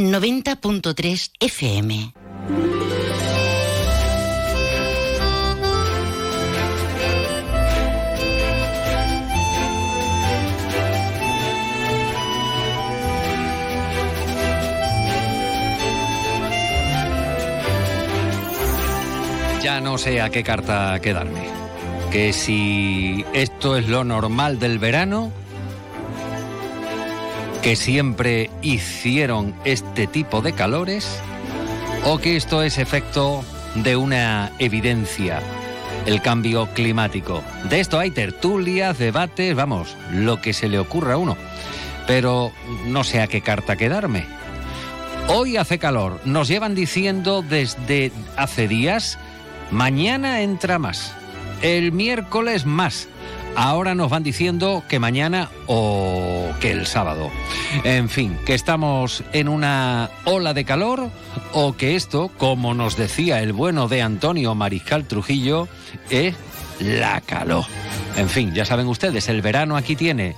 90.3 FM. Ya no sé a qué carta quedarme. Que si esto es lo normal del verano, que siempre hicieron este tipo de calores, o que esto es efecto de una evidencia, el cambio climático. De esto hay tertulias, debates, vamos, lo que se le ocurra a uno. Pero no sé a qué carta quedarme. Hoy hace calor, nos llevan diciendo desde hace días Mañana entra más. El miércoles más. Ahora nos van diciendo que mañana o que el sábado. En fin, que estamos en una ola de calor o que esto, como nos decía el bueno de Antonio Mariscal Trujillo, es la calor. En fin, ya saben ustedes, el verano aquí tiene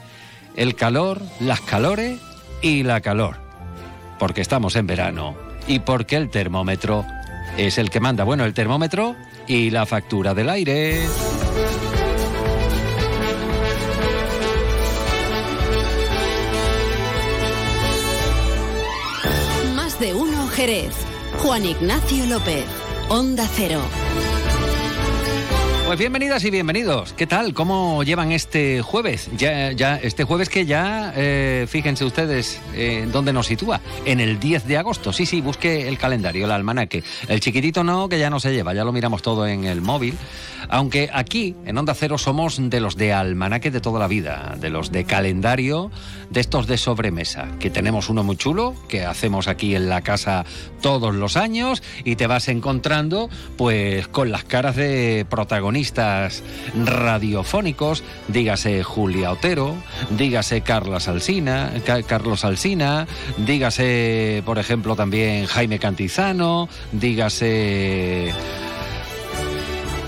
el calor, las calores y la calor. Porque estamos en verano y porque el termómetro es el que manda, bueno, el termómetro y la factura del aire. Jerez. Juan Ignacio López, Onda Cero. Pues bienvenidas y bienvenidos. ¿Qué tal? ¿Cómo llevan este jueves? Ya, ya este jueves que ya, eh, fíjense ustedes eh, dónde nos sitúa. En el 10 de agosto. Sí, sí, busque el calendario, el almanaque. El chiquitito no, que ya no se lleva, ya lo miramos todo en el móvil. Aunque aquí, en Onda Cero, somos de los de almanaque de toda la vida, de los de calendario, de estos de sobremesa, que tenemos uno muy chulo, que hacemos aquí en la casa todos los años, y te vas encontrando, pues, con las caras de protagonistas radiofónicos, dígase Julia Otero, dígase Carla Carlos Alsina, dígase, por ejemplo, también Jaime Cantizano, dígase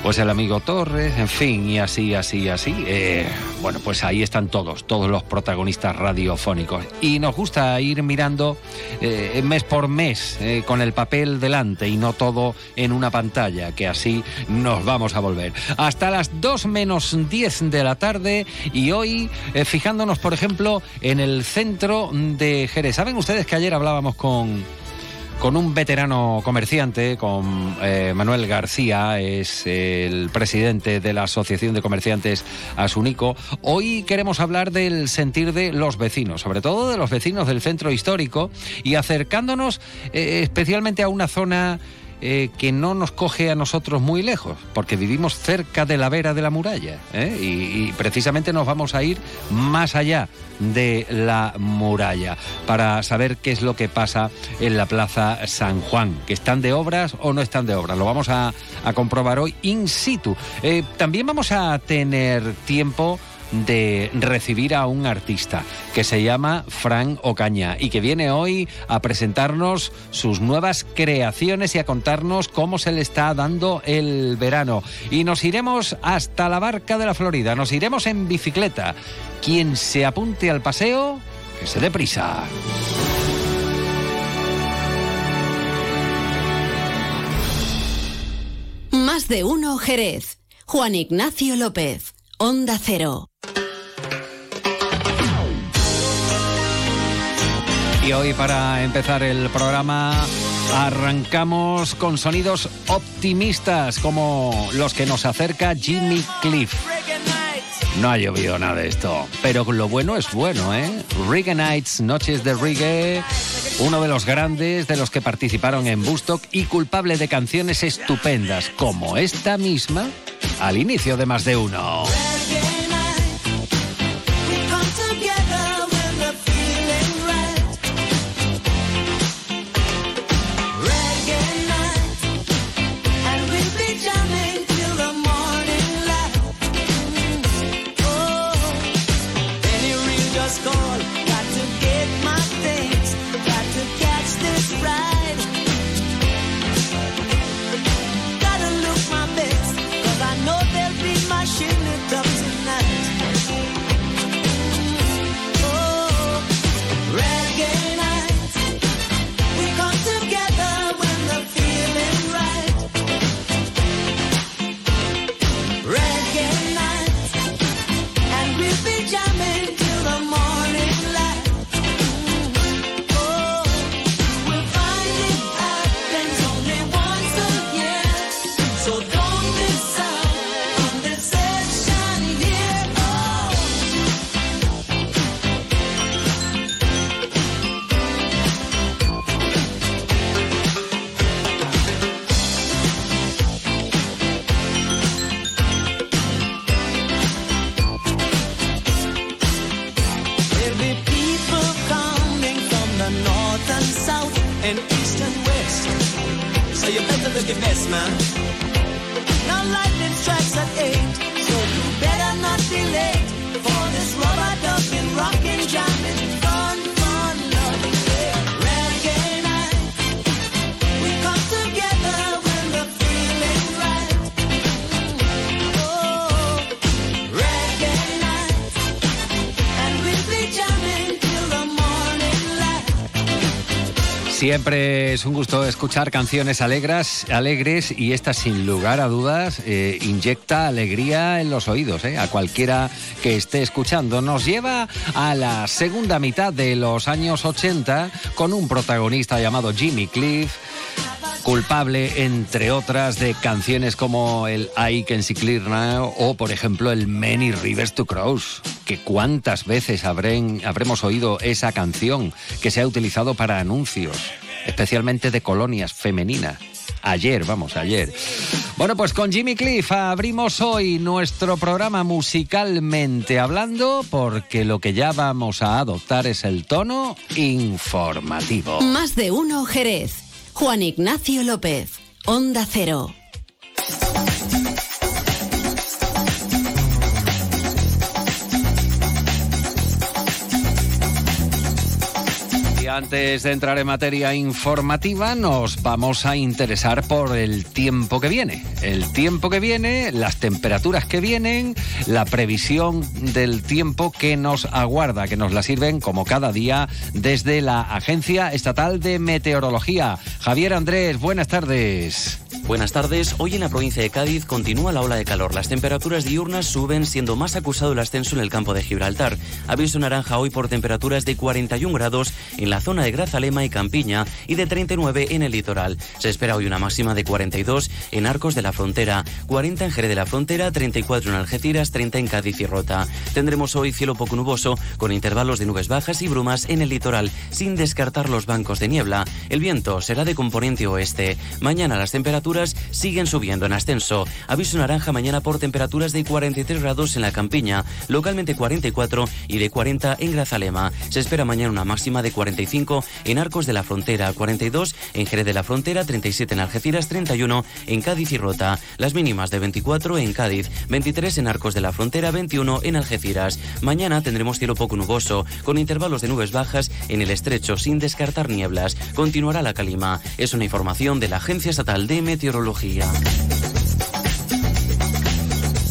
pues el amigo Torres, en fin, y así, así, así. Eh, bueno, pues ahí están todos, todos los protagonistas radiofónicos. Y nos gusta ir mirando eh, mes por mes eh, con el papel delante y no todo en una pantalla, que así nos vamos a volver. Hasta las 2 menos 10 de la tarde y hoy fijándonos, por ejemplo, en el centro de Jerez. ¿Saben ustedes que ayer hablábamos con con un veterano comerciante, con eh, Manuel García, es el presidente de la Asociación de Comerciantes Asunico. Hoy queremos hablar del sentir de los vecinos, sobre todo de los vecinos del centro histórico y acercándonos eh, especialmente a una zona eh, que no nos coge a nosotros muy lejos, porque vivimos cerca de la vera de la muralla ¿eh? y, precisamente nos vamos a ir más allá de la muralla para saber qué es lo que pasa en la Plaza San Juan, que están de obras o no están de obras. Lo vamos a, comprobar hoy in situ. Eh, también vamos a tener tiempo de recibir a un artista que se llama Fran Ocaña y que viene hoy a presentarnos sus nuevas creaciones y a contarnos cómo se le está dando el verano. Y nos iremos hasta la barca de la Florida, nos iremos en bicicleta. Quien se apunte al paseo, que se dé prisa. Más de uno Jerez. Juan Ignacio López. Onda Cero. Y hoy para empezar el programa arrancamos con sonidos optimistas como los que nos acerca Jimmy Cliff. No ha llovido nada de esto, pero lo bueno es bueno, ¿eh? Reggae Nights, Noches de Reggae, uno de los grandes de los que participaron en Bustock y culpable de canciones estupendas como esta misma al inicio de más de uno. Man. Siempre es un gusto escuchar canciones alegres, alegres y esta sin lugar a dudas eh, inyecta alegría en los oídos eh, a cualquiera que esté escuchando. Nos lleva a la segunda mitad de los años 80 con un protagonista llamado Jimmy Cliff culpable, entre otras, de canciones como el I Can See Clear Now o, por ejemplo, el Many Rivers to Cross. Que cuántas veces habremos oído esa canción que se ha utilizado para anuncios, especialmente de colonias femeninas. Ayer, vamos, ayer. Bueno, pues con Jimmy Cliff abrimos hoy nuestro programa musicalmente hablando porque lo que ya vamos a adoptar es el tono informativo. Más de uno Jerez. Juan Ignacio López. Onda Cero. Antes de entrar en materia informativa, nos vamos a interesar por el tiempo que viene. El tiempo que viene, las temperaturas que vienen, la previsión del tiempo que nos aguarda, que nos la sirven como cada día desde la Agencia Estatal de Meteorología. Javier Andrés, buenas tardes. Buenas tardes. Hoy en la provincia de Cádiz continúa la ola de calor. Las temperaturas diurnas suben, siendo más acusado el ascenso en el campo de Gibraltar. Aviso naranja hoy por temperaturas de 41 grados en la zona de Grazalema y Campiña y de 39 en el litoral. Se espera hoy una máxima de 42 en Arcos de la Frontera, 40 en Jerez de la Frontera, 34 en Algeciras, 30 en Cádiz y Rota. Tendremos hoy cielo poco nuboso con intervalos de nubes bajas y brumas en el litoral, sin descartar los bancos de niebla. El viento será de componente oeste. Mañana las temperaturas siguen subiendo en ascenso. Aviso naranja mañana por temperaturas de 43 grados en la campiña, localmente 44 y de 40 en Grazalema. Se espera mañana una máxima de 45 en Arcos de la Frontera, 42 en Jerez de la Frontera, 37 en Algeciras, 31 en Cádiz y Rota. Las mínimas de 24 en Cádiz, 23 en Arcos de la Frontera, 21 en Algeciras. Mañana tendremos cielo poco nuboso, con intervalos de nubes bajas en el estrecho sin descartar nieblas. Continuará la calima. Es una información de la Agencia Estatal de Meteorología.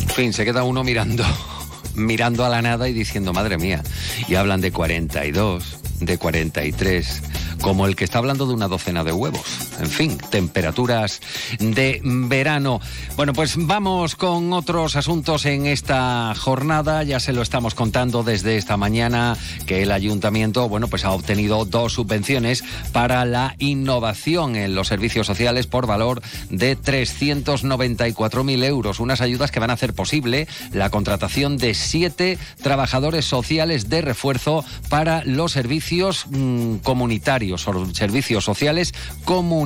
En fin, se queda uno mirando, mirando a la nada y diciendo, madre mía, y hablan de 42, de 43, como el que está hablando de una docena de huevos. En fin, temperaturas de verano. Bueno, pues vamos con otros asuntos en esta jornada. Ya se lo estamos contando desde esta mañana que el ayuntamiento, bueno, pues ha obtenido dos subvenciones para la innovación en los servicios sociales por valor de 394.000 euros. Unas ayudas que van a hacer posible la contratación de siete trabajadores sociales de refuerzo para los servicios mm, comunitarios, o servicios sociales comunitarios.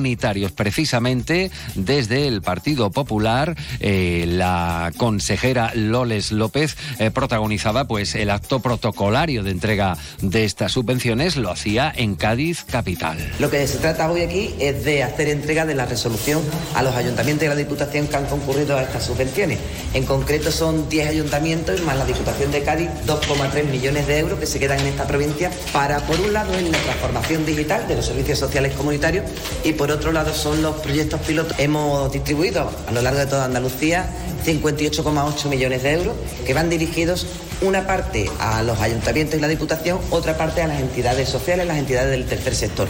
Precisamente desde el Partido Popular, eh, la consejera Loles López eh, protagonizaba pues el acto protocolario de entrega de estas subvenciones, lo hacía en Cádiz capital. Lo que se trata hoy aquí es de hacer entrega de la resolución a los ayuntamientos y la Diputación que han concurrido a estas subvenciones. En concreto son 10 ayuntamientos más la Diputación de Cádiz, 2,3 millones de euros que se quedan en esta provincia para, por un lado, en la transformación digital de los servicios sociales comunitarios y, por otro lado, son los proyectos pilotos. Hemos distribuido a lo largo de toda Andalucía 58,8 millones de euros que van dirigidos una parte a los ayuntamientos y la Diputación, otra parte a las entidades sociales, las entidades del tercer sector.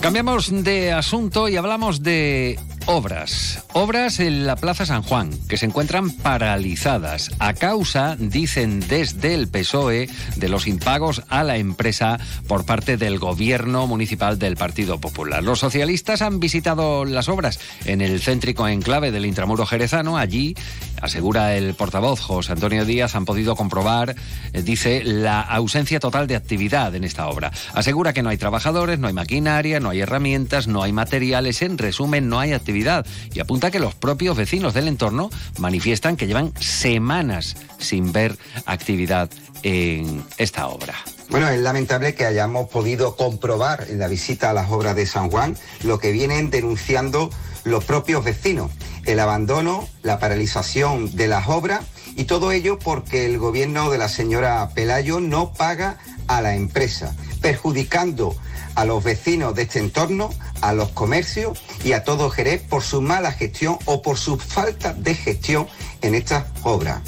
Cambiamos de asunto y hablamos de obras. Obras en la Plaza San Juan, que se encuentran paralizadas a causa, dicen desde el PSOE, de los impagos a la empresa por parte del gobierno municipal del Partido Popular. Los socialistas han visitado las obras en el céntrico enclave del Intramuro Jerezano. Allí, asegura el portavoz José Antonio Díaz, han podido comprobar, eh, dice, la ausencia total de actividad en esta obra. Asegura que no hay trabajadores, no hay maquinaria, no hay herramientas, no hay materiales, en resumen, no hay actividad y apunta que los propios vecinos del entorno manifiestan que llevan semanas sin ver actividad en esta obra. Bueno, es lamentable que hayamos podido comprobar en la visita a las obras de San Juan lo que vienen denunciando los propios vecinos, el abandono, la paralización de las obras y todo ello porque el gobierno de la señora Pelayo no paga a la empresa, perjudicando a los vecinos de este entorno, a los comercios y a todo Jerez por su mala gestión o por su falta de gestión en estas obras.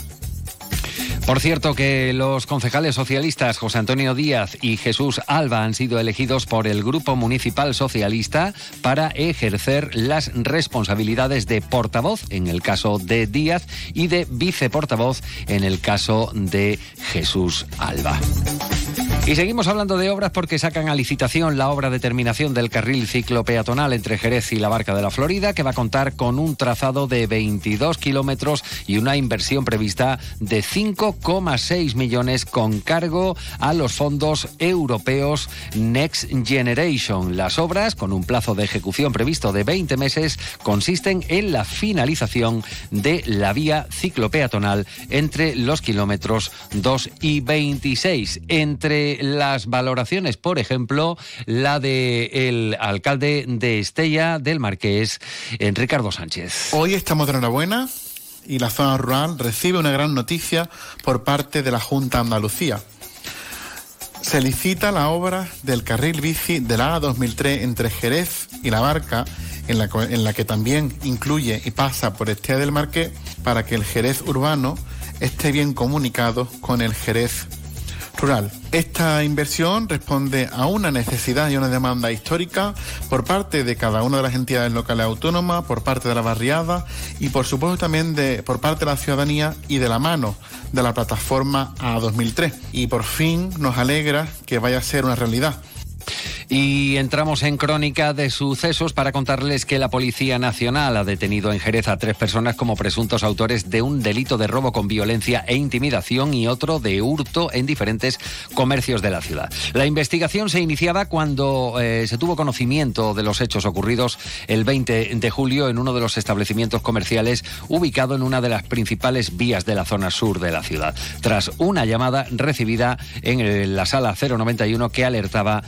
Por cierto que los concejales socialistas José Antonio Díaz y Jesús Alba han sido elegidos por el Grupo Municipal Socialista para ejercer las responsabilidades de portavoz en el caso de Díaz y de viceportavoz en el caso de Jesús Alba. Y seguimos hablando de obras porque sacan a licitación la obra de terminación del carril ciclo peatonal entre Jerez y la Barca de la Florida, que va a contar con un trazado de 22 kilómetros y una inversión prevista de 5,6 millones con cargo a los fondos europeos Next Generation. Las obras, con un plazo de ejecución previsto de 20 meses, consisten en la finalización de la vía ciclopeatonal entre los kilómetros 2 y 26. Entre las valoraciones, por ejemplo, la del el alcalde de Estella del Marqués, Ricardo Sánchez. Hoy estamos de enhorabuena y la zona rural recibe una gran noticia por parte de la Junta Andalucía. Se licita la obra del carril bici de la A2003 entre Jerez y La Barca, en la, en la que también incluye y pasa por Estella del Marqués, para que el Jerez urbano esté bien comunicado con el Jerez rural. Esta inversión responde a una necesidad y una demanda histórica por parte de cada una de las entidades locales autónomas, por parte de la barriada y por supuesto también de, por parte de la ciudadanía y de la mano de la plataforma A2003. Y por fin nos alegra que vaya a ser una realidad. Y entramos en crónica de sucesos para contarles que la Policía Nacional ha detenido en Jerez a tres personas como presuntos autores de un delito de robo con violencia e intimidación y otro de hurto en diferentes comercios de la ciudad. La investigación se iniciaba cuando eh, se tuvo conocimiento de los hechos ocurridos el 20 de julio en uno de los establecimientos comerciales ubicado en una de las principales vías de la zona sur de la ciudad, tras una llamada recibida en la sala 091 que alertaba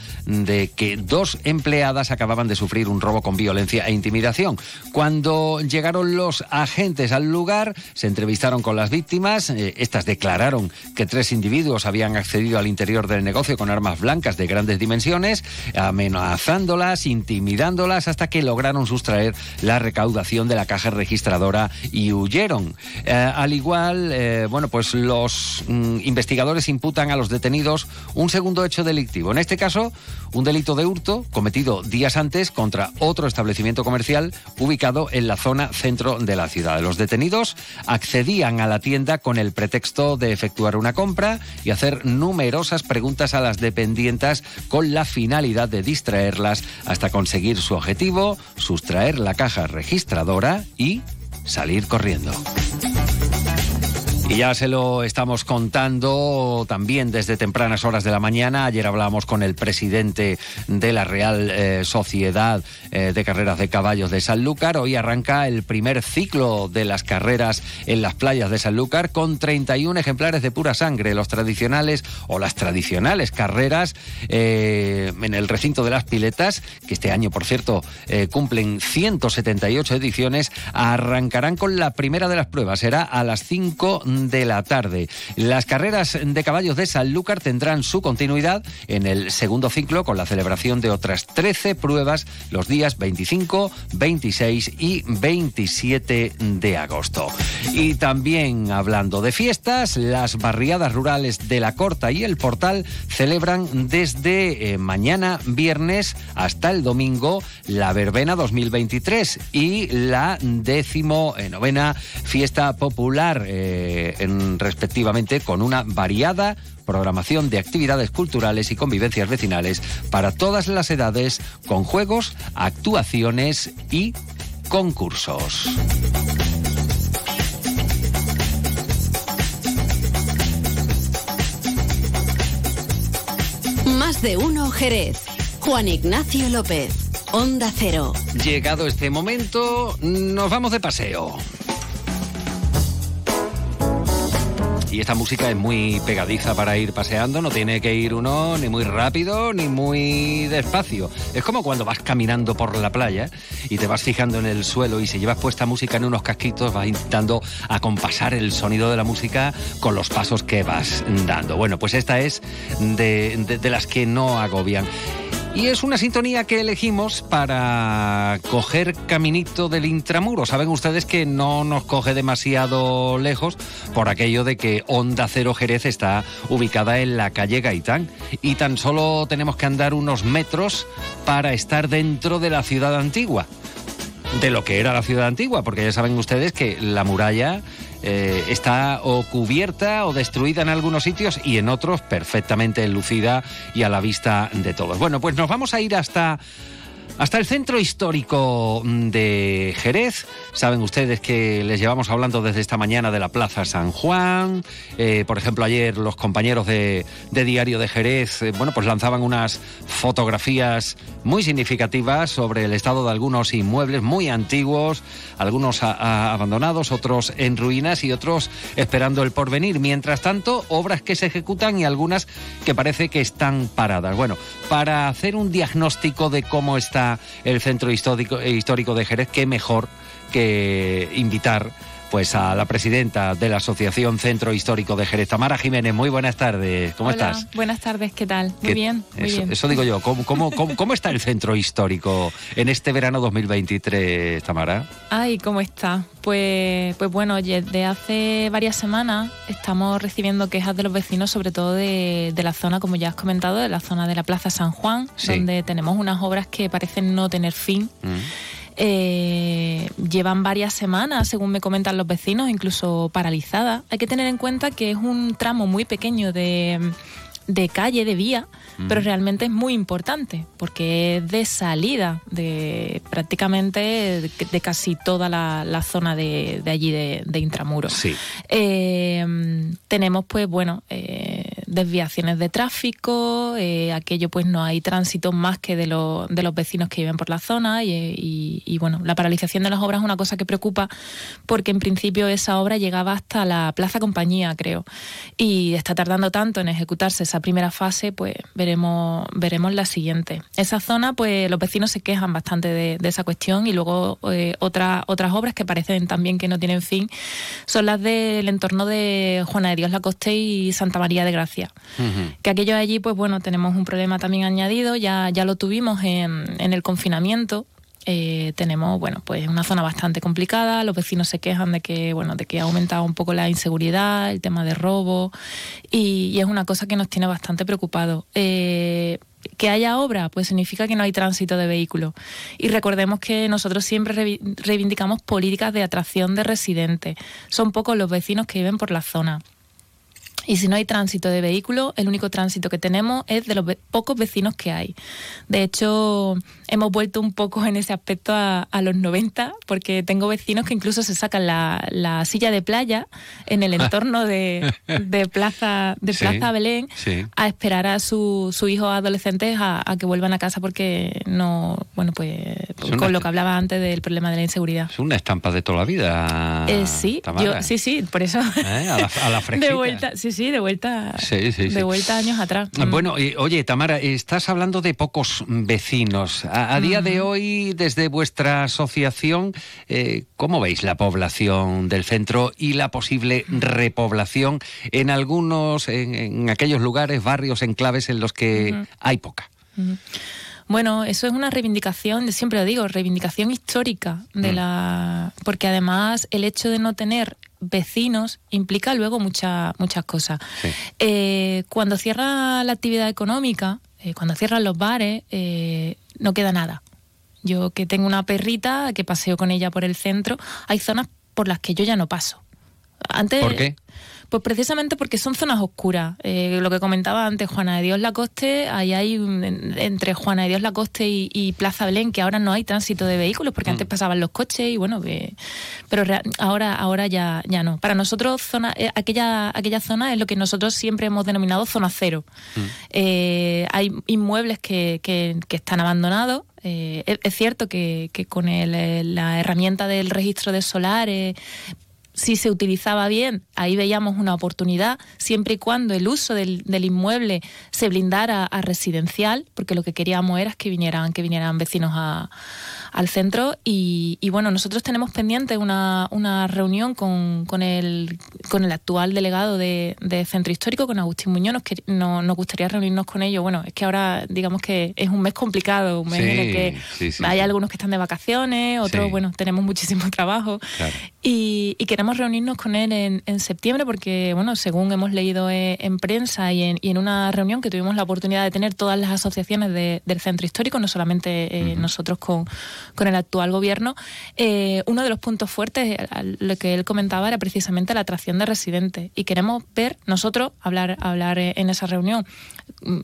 que dos empleadas acababan de sufrir un robo con violencia e intimidación. Cuando llegaron los agentes al lugar, se entrevistaron con las víctimas. Eh, estas declararon que tres individuos habían accedido al interior del negocio con armas blancas de grandes dimensiones, amenazándolas, intimidándolas, hasta que lograron sustraer la recaudación de la caja registradora y huyeron. Eh, al igual, eh, bueno, pues los mm, investigadores imputan a los detenidos un segundo hecho delictivo. En este caso, un delito de hurto cometido días antes contra otro establecimiento comercial ubicado en la zona centro de la ciudad. Los detenidos accedían a la tienda con el pretexto de efectuar una compra y hacer numerosas preguntas a las dependientas con la finalidad de distraerlas hasta conseguir su objetivo, sustraer la caja registradora y salir corriendo. Ya se lo estamos contando también desde tempranas horas de la mañana. Ayer hablábamos con el presidente de la Real eh, Sociedad eh, de Carreras de Caballos de Sanlúcar. Hoy arranca el primer ciclo de las carreras en las playas de Sanlúcar con 31 ejemplares de pura sangre. Los tradicionales o las tradicionales carreras eh, en el recinto de las piletas, que este año, por cierto, cumplen 178 ediciones, arrancarán con la primera de las pruebas. Será a las 5 de la tarde. Las carreras de caballos de Sanlúcar tendrán su continuidad en el segundo ciclo con la celebración de otras 13 pruebas los días 25, 26 y 27 de agosto. Y también hablando de fiestas, las barriadas rurales de la Corta y el Portal celebran desde eh, mañana viernes hasta el domingo la verbena 2023 y la décimo novena fiesta popular. Eh, en, respectivamente con una variada programación de actividades culturales y convivencias vecinales para todas las edades, con juegos, actuaciones y concursos. Más de uno Jerez. Juan Ignacio López. Onda Cero. Llegado este momento, nos vamos de paseo. Y esta música es muy pegadiza para ir paseando, no tiene que ir uno ni muy rápido ni muy despacio. Es como cuando vas caminando por la playa y te vas fijando en el suelo y si llevas puesta música en unos casquitos vas intentando acompasar el sonido de la música con los pasos que vas dando. Bueno, pues esta es de, de las que no agobian. Y es una sintonía que elegimos para coger caminito del intramuro. Saben ustedes que no nos coge demasiado lejos por aquello de que Onda Cero Jerez está ubicada en la calle Gaitán. Y tan solo tenemos que andar unos metros para estar dentro de la ciudad antigua. De lo que era la ciudad antigua, porque ya saben ustedes que la muralla eh, está o cubierta o destruida en algunos sitios y en otros perfectamente lucida y a la vista de todos. Bueno, pues nos vamos a ir hasta hasta el centro histórico de Jerez. Saben ustedes que les llevamos hablando desde esta mañana de la Plaza San Juan. Eh, por ejemplo, ayer los compañeros de, Diario de Jerez, eh, bueno, pues lanzaban unas fotografías muy significativas sobre el estado de algunos inmuebles muy antiguos, algunos abandonados, otros en ruinas y otros esperando el porvenir. Mientras tanto, obras que se ejecutan y algunas que parece que están paradas. Bueno, para hacer un diagnóstico de cómo está el centro histórico, histórico de Jerez, qué mejor que invitar pues a la presidenta de la Asociación Centro Histórico de Jerez, Tamara Jiménez. Muy buenas tardes, ¿cómo Hola, estás? Buenas tardes, ¿qué tal? Muy bien, muy eso, bien. Eso digo yo, ¿Cómo, cómo, cómo, está el Centro Histórico en este verano 2023, Tamara? Ay, ¿cómo está? Pues, pues bueno, oye, de hace varias semanas estamos recibiendo quejas de los vecinos, sobre todo de, de la zona, como ya has comentado, de la zona de la Plaza San Juan, Sí. donde tenemos unas obras que parecen no tener fin. Mm. Eh, llevan varias semanas, según me comentan los vecinos, incluso paralizadas. Hay que tener en cuenta que es un tramo muy pequeño de, de calle, de vía, pero realmente es muy importante porque es de salida de prácticamente de, de casi toda la, la zona de, de allí de, de Intramuros. Sí. Eh, tenemos pues bueno eh, desviaciones de tráfico, eh, aquello pues no hay tránsito más que de, los de los vecinos que viven por la zona y, y- y, bueno, la paralización de las obras es una cosa que preocupa porque en principio esa obra llegaba hasta la Plaza Compañía creo y está tardando tanto en ejecutarse esa primera fase pues veremos, veremos la siguiente. Esa zona pues los vecinos se quejan bastante de, de esa cuestión y luego eh, otra- otras obras que parecen también que no tienen fin son las del entorno de Juana de Dios Lacoste y Santa María de Gracia. Que aquello allí, pues bueno, tenemos un problema también añadido, ya, ya lo tuvimos en, en el confinamiento. Eh, tenemos, bueno, pues una zona bastante complicada, los vecinos se quejan de que, bueno, de que ha aumentado un poco la inseguridad, el tema de robo, y, es una cosa que nos tiene bastante preocupados. Eh, que haya obra, pues significa que no hay tránsito de vehículos. Y recordemos que nosotros siempre reivindicamos políticas de atracción de residentes. Son pocos los vecinos que viven por la zona. Y si no hay tránsito de vehículos, el único tránsito que tenemos es de los ve- pocos vecinos que hay. De hecho, hemos vuelto un poco en ese aspecto a, a los 90, porque tengo vecinos que incluso se sacan la, la silla de playa en el entorno de, de Plaza, de Sí, Plaza Belén sí. a esperar a sus su hijos adolescentes a, a que vuelvan a casa porque no, bueno, pues una- con lo que hablaba antes del problema de la inseguridad. Es una estampa de toda la vida. Eh, sí, yo, sí, sí, por eso. ¿Eh? A la, a la fresquita. De vuelta, sí, sí, de vuelta. Sí, sí, sí. De vuelta años atrás. Mm. Bueno, eh, oye, Tamara, estás hablando de pocos vecinos. A, a día de hoy, desde vuestra asociación, eh, ¿cómo veis la población del centro y la posible repoblación en algunos, en, en aquellos lugares, barrios, enclaves en los que hay poca? Bueno, eso es una reivindicación, siempre lo digo, reivindicación histórica de Mm. la, porque además el hecho de no tener vecinos implica luego muchas muchas cosas. Sí. Eh, cuando cierra la actividad económica, eh, cuando cierran los bares, eh, no queda nada. Yo que tengo una perrita que paseo con ella por el centro, hay zonas por las que yo ya no paso. Antes, ¿Por qué? Pues precisamente porque son zonas oscuras. Eh, lo que comentaba antes, Juana de Dios Lacoste, ahí hay un- en- entre Juana de Dios Lacoste y, y Plaza Belén, que ahora no hay tránsito de vehículos, porque antes pasaban los coches y bueno, pero rea- ahora, ahora ya, ya no. Para nosotros, zona, eh, aquella, aquella zona es lo que nosotros siempre hemos denominado zona cero. Eh, hay inmuebles que, que- que están abandonados. Eh, es, cierto que, que con el, la herramienta del registro de solares si se utilizaba bien, ahí veíamos una oportunidad, siempre y cuando el uso del, del inmueble se blindara a residencial, porque lo que queríamos era que vinieran, que vinieran vecinos a, al centro. Y, y, bueno, nosotros tenemos pendiente una, una reunión con, con, el, con el actual delegado de, de Centro Histórico, con Agustín Muñoz. Nos, que, no, nos gustaría reunirnos con ellos. Bueno, es que ahora digamos que es un mes complicado, un mes Sí, en el que sí, sí, hay algunos que están de vacaciones, otros, bueno, tenemos muchísimo trabajo. Claro. Y, y queremos reunirnos con él en, en septiembre porque, bueno, según hemos leído eh, en prensa y en, y en una reunión que tuvimos la oportunidad de tener todas las asociaciones de- del centro histórico, no solamente eh, nosotros con, con el actual gobierno, eh, uno de los puntos fuertes, eh, lo que él comentaba, era precisamente la atracción de residentes. Y queremos ver, nosotros, hablar, hablar eh, en esa reunión mm,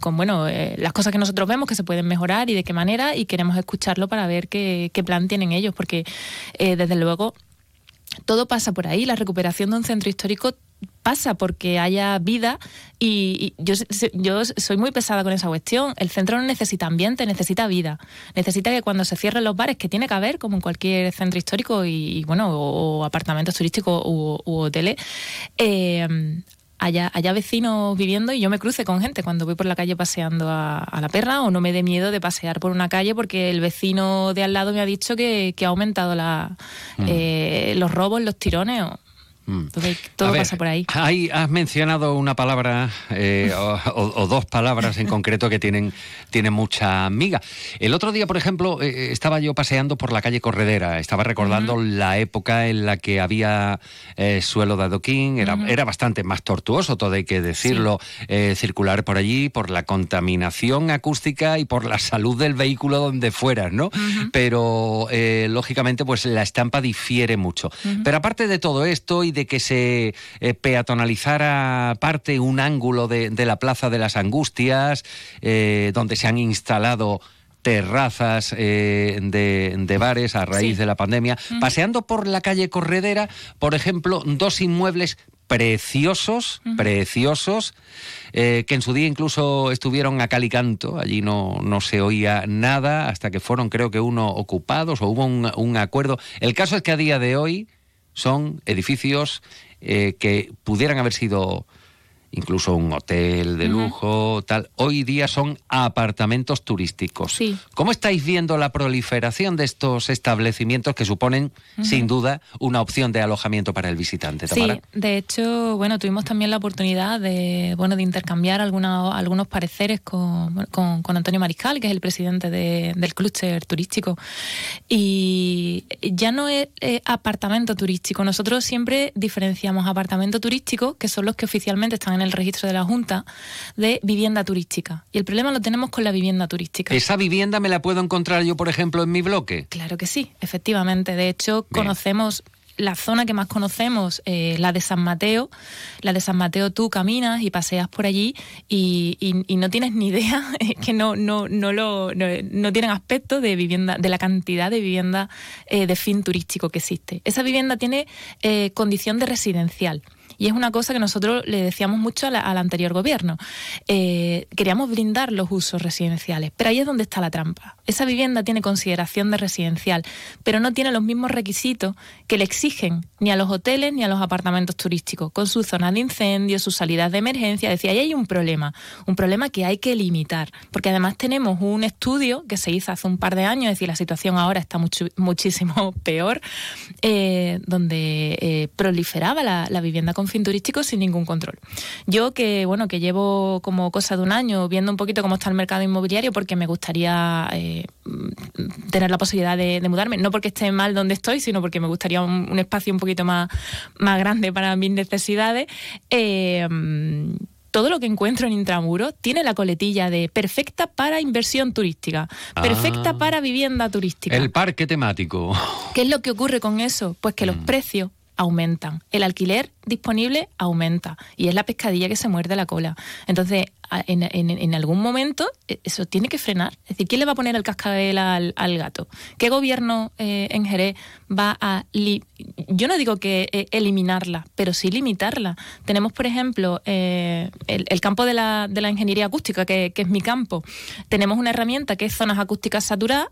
con, bueno, las cosas que nosotros vemos que se pueden mejorar y de qué manera, y queremos escucharlo para ver qué, plan tienen ellos, porque desde luego todo pasa por ahí. La recuperación de un centro histórico pasa porque haya vida y, y yo, yo soy muy pesada con esa cuestión. El centro no necesita ambiente, necesita vida. Necesita que cuando se cierren los bares, que tiene que haber, como en cualquier centro histórico y, y, bueno, o, o apartamentos turísticos u, u hoteles, eh, haya, haya vecinos viviendo y yo me cruce con gente cuando voy por la calle paseando a, a la perra o no me dé miedo de pasear por una calle porque el vecino de al lado me ha dicho que, que ha aumentado la, eh, los robos, los tirones. o- Entonces, todo Mm. Ver, pasa por ahí. Ahí has mencionado una palabra eh, o, dos palabras en concreto que tienen, tienen mucha miga. El otro día, por ejemplo, eh, estaba yo paseando por la calle Corredera. Estaba recordando la época en la que había eh, suelo de adoquín. Era, era bastante más tortuoso, todo hay que decirlo, eh, circular por allí, por la contaminación acústica y por la salud del vehículo donde fueras, ¿no? Pero, eh, lógicamente, pues la estampa difiere mucho. Pero aparte de todo esto y de que se eh, peatonalizara parte, un ángulo de, de la Plaza de las Angustias, eh, donde se han instalado terrazas eh, de, de bares a raíz Sí. de la pandemia, paseando por la calle Corredera, por ejemplo, dos inmuebles preciosos, preciosos, eh, que en su día incluso estuvieron a cal y canto, allí no, no se oía nada hasta que fueron creo que uno ocupados o hubo un, un acuerdo. El caso es que a día de hoy son edificios eh, que pudieran haber sido incluso un hotel de lujo, tal. Hoy día son apartamentos turísticos. Sí. ¿Cómo estáis viendo la proliferación de estos establecimientos que suponen, sin duda, una opción de alojamiento para el visitante? Tamara? Sí, de hecho, bueno, tuvimos también la oportunidad de, bueno, de intercambiar alguna- algunos pareceres con, con, con Antonio Mariscal, que es el presidente de- del clúster turístico. Y ya no es eh, apartamento turístico. Nosotros siempre diferenciamos apartamento turístico, que son los que oficialmente están en el registro de la Junta, de vivienda turística. Y el problema lo tenemos con la vivienda turística. ¿Esa vivienda me la puedo encontrar yo, por ejemplo, en mi bloque? Claro que sí, efectivamente. De hecho, Bien. conocemos la zona que más conocemos, eh, la de San Mateo. La de San Mateo tú caminas y paseas por allí y, y- y no tienes ni idea, es que no, no, no, lo, no, no tienen aspecto de vivienda, de la cantidad de vivienda eh, de fin turístico que existe. Esa vivienda tiene eh, condición de residencial. Y es una cosa que nosotros le decíamos mucho al anterior gobierno. Eh, queríamos blindar los usos residenciales, pero ahí es donde está la trampa. Esa vivienda tiene consideración de residencial, pero no tiene los mismos requisitos que le exigen ni a los hoteles ni a los apartamentos turísticos, con su zona de incendio, sus salidas de emergencia. Decía, ahí hay un problema, un problema que hay que limitar, porque además tenemos un estudio que se hizo hace un par de años, es decir, la situación ahora está muchísimo peor, eh, donde eh, proliferaba la, la vivienda con fin turístico sin ningún control. Yo que bueno que llevo como cosa de un año viendo un poquito cómo está el mercado inmobiliario porque me gustaría eh, mm, tener la posibilidad de, de mudarme, no porque esté mal donde estoy, sino porque me gustaría un, un espacio un poquito más, más grande para mis necesidades. eh, mm, todo lo que encuentro en Intramuros tiene la coletilla de perfecta para inversión turística, perfecta Ah. para vivienda turística. El parque temático. ¿Qué es lo que ocurre con eso? Pues que los precios aumentan, el alquiler disponible aumenta y es la pescadilla que se muerde la cola. Entonces, en, en- algún momento eh, eso tiene que frenar. Es decir, ¿quién le va a poner el cascabel al, al gato? ¿Qué gobierno eh, en Jerez va a... li- Yo no digo que eh, eliminarla, pero sí limitarla. Tenemos, por ejemplo, eh, el, el campo de la, de la ingeniería acústica, que, que es mi campo. Tenemos una herramienta que es zonas acústicas saturadas,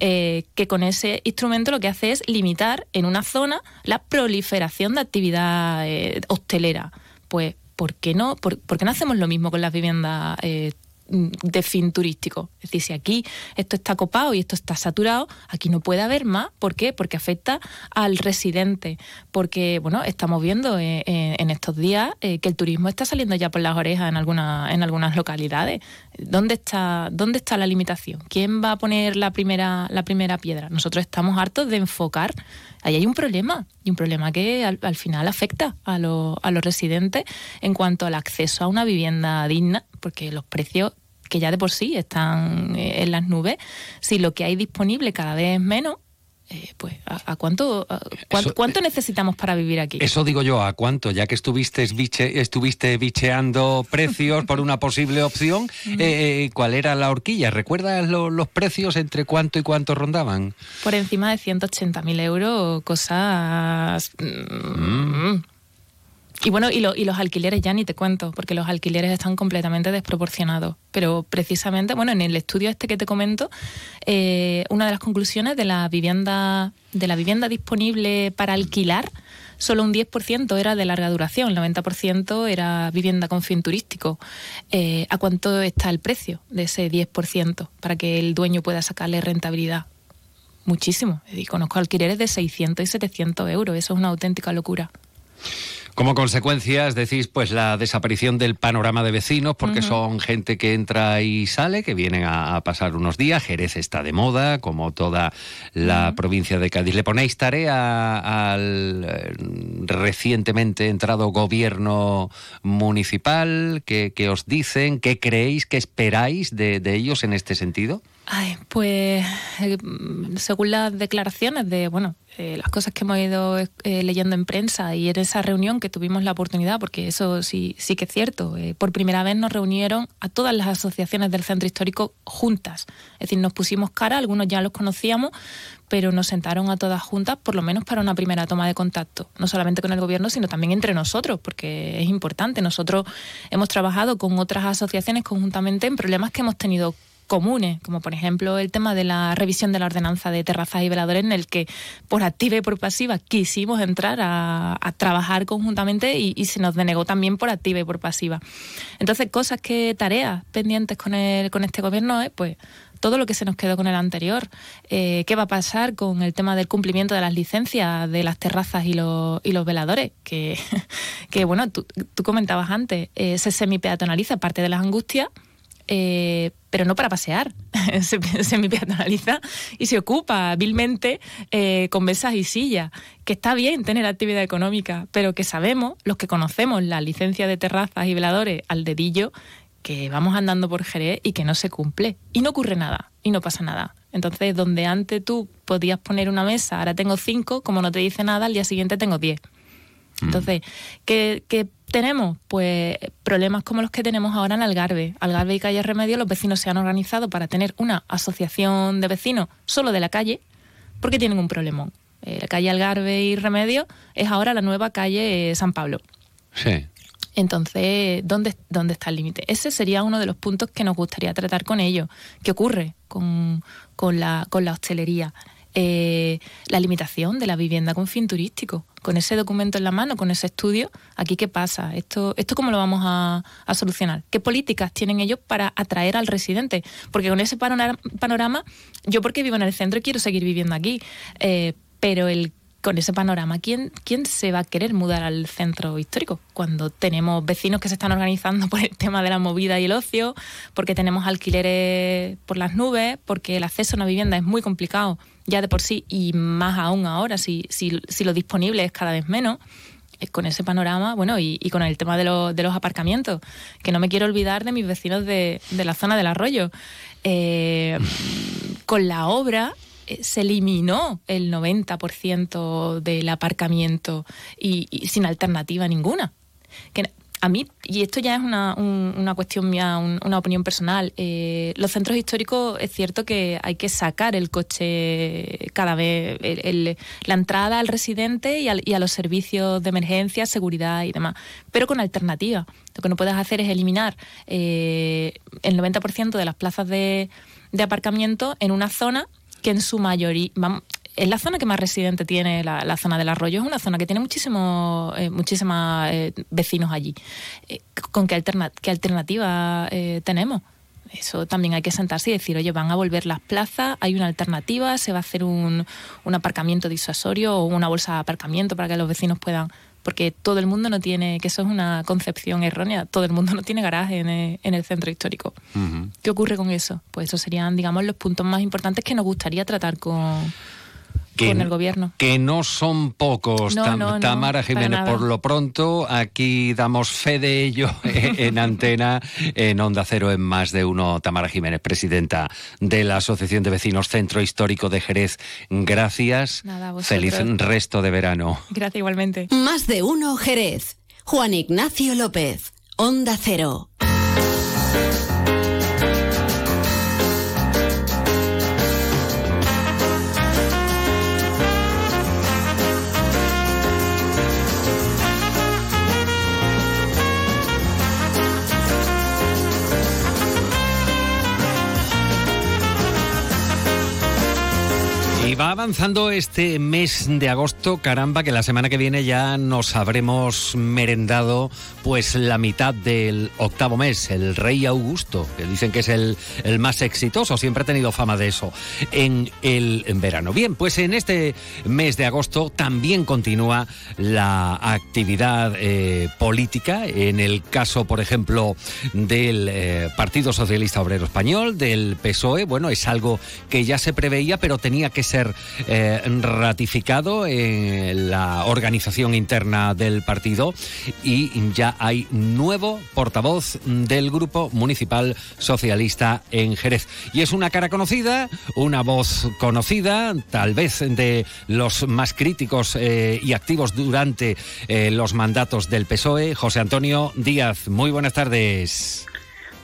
eh, que con ese instrumento lo que hace es limitar en una zona la proliferación de actividad eh, hostelera. Pues, ¿por qué no? ¿Por, no hacemos lo mismo con las viviendas eh, de fin turístico. Es decir, si aquí esto está copado y esto está saturado, aquí no puede haber más. ¿Por qué? Porque afecta al residente. Porque, bueno, estamos viendo eh, eh, en estos días eh, que el turismo está saliendo ya por las orejas en, alguna, en algunas localidades. ¿Dónde está, ¿Dónde está la limitación? ¿Quién va a poner la primera, la primera piedra? Nosotros estamos hartos de enfocar. Ahí hay un problema, y un problema que al, final afecta a, a los residentes en cuanto al acceso a una vivienda digna, porque los precios que ya de por sí están eh, en las nubes, si lo que hay disponible cada vez es menos, eh, pues ¿a, cuánto, cuánto, necesitamos para vivir aquí? Eso digo yo, ¿a cuánto? Ya que estuviste, biche, estuviste bicheando precios por una posible opción, eh, ¿cuál era la horquilla? ¿Recuerdas los precios entre cuánto y cuánto rondaban? Por encima de 180.000 euros, cosas... Mm. Y bueno, y, los alquileres ya ni te cuento, porque los alquileres están completamente desproporcionados. Pero precisamente, bueno, en el estudio este que te comento, eh, una de las conclusiones de la vivienda, de la vivienda disponible para alquilar, solo un 10% era de larga duración, el 90% era vivienda con fin turístico. Eh, ¿A cuánto está el precio de ese 10% para que el dueño pueda sacarle rentabilidad? Muchísimo. Y conozco alquileres de 600 y 700 euros. Eso es una auténtica locura. Como consecuencias, decís, pues la desaparición del panorama de vecinos, porque son gente que entra y sale, que vienen a, pasar unos días. Jerez está de moda, como toda la provincia de Cádiz. ¿Le ponéis tarea al eh, recientemente entrado gobierno municipal? ¿Qué, os dicen? ¿Qué creéis? ¿Qué esperáis de ellos en este sentido? Ay, pues eh, según las declaraciones de, bueno, eh, las cosas que hemos ido eh, leyendo en prensa y en esa reunión que tuvimos la oportunidad, porque eso sí, sí que es cierto, por primera vez nos reunieron a todas las asociaciones del centro histórico juntas. Es decir, nos pusimos cara, algunos ya los conocíamos, pero nos sentaron a todas juntas, por lo menos para una primera toma de contacto, no solamente con el gobierno, sino también entre nosotros, porque es importante. Nosotros hemos trabajado con otras asociaciones conjuntamente en problemas que hemos tenido comunes, como por ejemplo el tema de la revisión de la ordenanza de terrazas y veladores, en el que por activa y por pasiva quisimos entrar a, trabajar conjuntamente y, se nos denegó también por activa y por pasiva. Entonces, cosas que, tareas pendientes con, el, con este gobierno es, pues, todo lo que se nos quedó con el anterior. Eh, ¿Qué va a pasar con el tema del cumplimiento de las licencias de las terrazas y los, y los veladores? Que, que bueno, tú, comentabas antes, eh, se semipeatonaliza parte de las angustias eh, pero no para pasear. se, se peatonaliza y se ocupa hábilmente eh, con mesas y sillas. Que está bien tener actividad económica, pero que sabemos, los que conocemos la licencia de terrazas y veladores al dedillo, que vamos andando por Jerez y que no se cumple. Y no ocurre nada, y no pasa nada. Entonces, donde antes tú podías poner una mesa, ahora tengo cinco, como no te dice nada, al día siguiente tengo diez. Mm. Entonces, ¿qué, ¿qué, tenemos? Pues problemas como los que tenemos ahora en Algarve. Algarve y Calle Remedio, los vecinos se han organizado para tener una asociación de vecinos solo de la calle, porque tienen un problemón. Eh, la calle Algarve y Remedio es ahora la nueva calle San Pablo. Sí. Entonces, ¿dónde, ¿dónde está el límite? Ese sería uno de los puntos que nos gustaría tratar con ellos. ¿Qué ocurre con, con, la, con la hostelería? Eh, la limitación de la vivienda con fin turístico. Con ese documento en la mano, con ese estudio, aquí qué pasa, esto, esto cómo lo vamos a, solucionar, qué políticas tienen ellos para atraer al residente, porque con ese panorama, yo porque vivo en el centro quiero seguir viviendo aquí, eh, pero el con ese panorama, ¿quién, ¿quién se va a querer mudar al centro histórico? Cuando tenemos vecinos que se están organizando por el tema de la movida y el ocio, porque tenemos alquileres por las nubes, porque el acceso a una vivienda es muy complicado ya de por sí, y más aún ahora, si, si, si lo disponible es cada vez menos eh, con ese panorama, bueno, y, con el tema de, de, los aparcamientos, que no me quiero olvidar de mis vecinos de, de la zona del arroyo. Eh, con la obra eh, se eliminó el 90% del aparcamiento y, sin alternativa ninguna. A mí, y esto ya es una, una cuestión mía, una opinión personal, eh, los centros históricos es cierto que hay que sacar el coche cada vez, la entrada al residente y, a los servicios de emergencia, seguridad y demás, pero con alternativa. Lo que no puedes hacer es eliminar eh, el 90% de las plazas de, de aparcamiento en una zona que en su mayoría, es la zona que más residente tiene la, zona del arroyo, es una zona que tiene muchísimos eh, eh, vecinos allí. Eh, ¿Con qué, qué alternativa tenemos? Eso también hay que sentarse y decir, oye, van a volver las plazas, hay una alternativa, se va a hacer un, un aparcamiento disuasorio o una bolsa de aparcamiento para que los vecinos puedan porque todo el mundo no tiene, que eso es una concepción errónea, todo el mundo no tiene garaje en el, centro histórico. ¿Qué ocurre con eso? Pues esos serían, digamos, los puntos más importantes que nos gustaría tratar con, que, el gobierno. Que no son pocos, Tamara Jiménez. Por lo pronto, aquí damos fe de ello en antena, en Onda Cero, en más de uno. Tamara Jiménez, presidenta de la Asociación de Vecinos Centro Histórico de Jerez. Gracias. Feliz resto de verano. Gracias igualmente. Más de uno Jerez. Juan Ignacio López, Onda Cero. Va avanzando este mes de agosto, caramba, que la semana que viene ya nos habremos merendado pues la mitad del octavo mes, el Rey Augusto, que dicen que es el, más exitoso, siempre ha tenido fama de eso, en el verano. Bien, pues en este mes de agosto también continúa la actividad eh, política, en el caso, por ejemplo, del eh, Partido Socialista Obrero Español, del PSOE, bueno, es algo que ya se preveía, pero tenía que ser eh, ratificado en la organización interna del partido y ya hay nuevo portavoz del Grupo Municipal Socialista en Jerez. Y es una cara conocida, una voz conocida, tal vez de los más críticos eh, y activos durante eh, los mandatos del PSOE, José Antonio Díaz. Muy buenas tardes.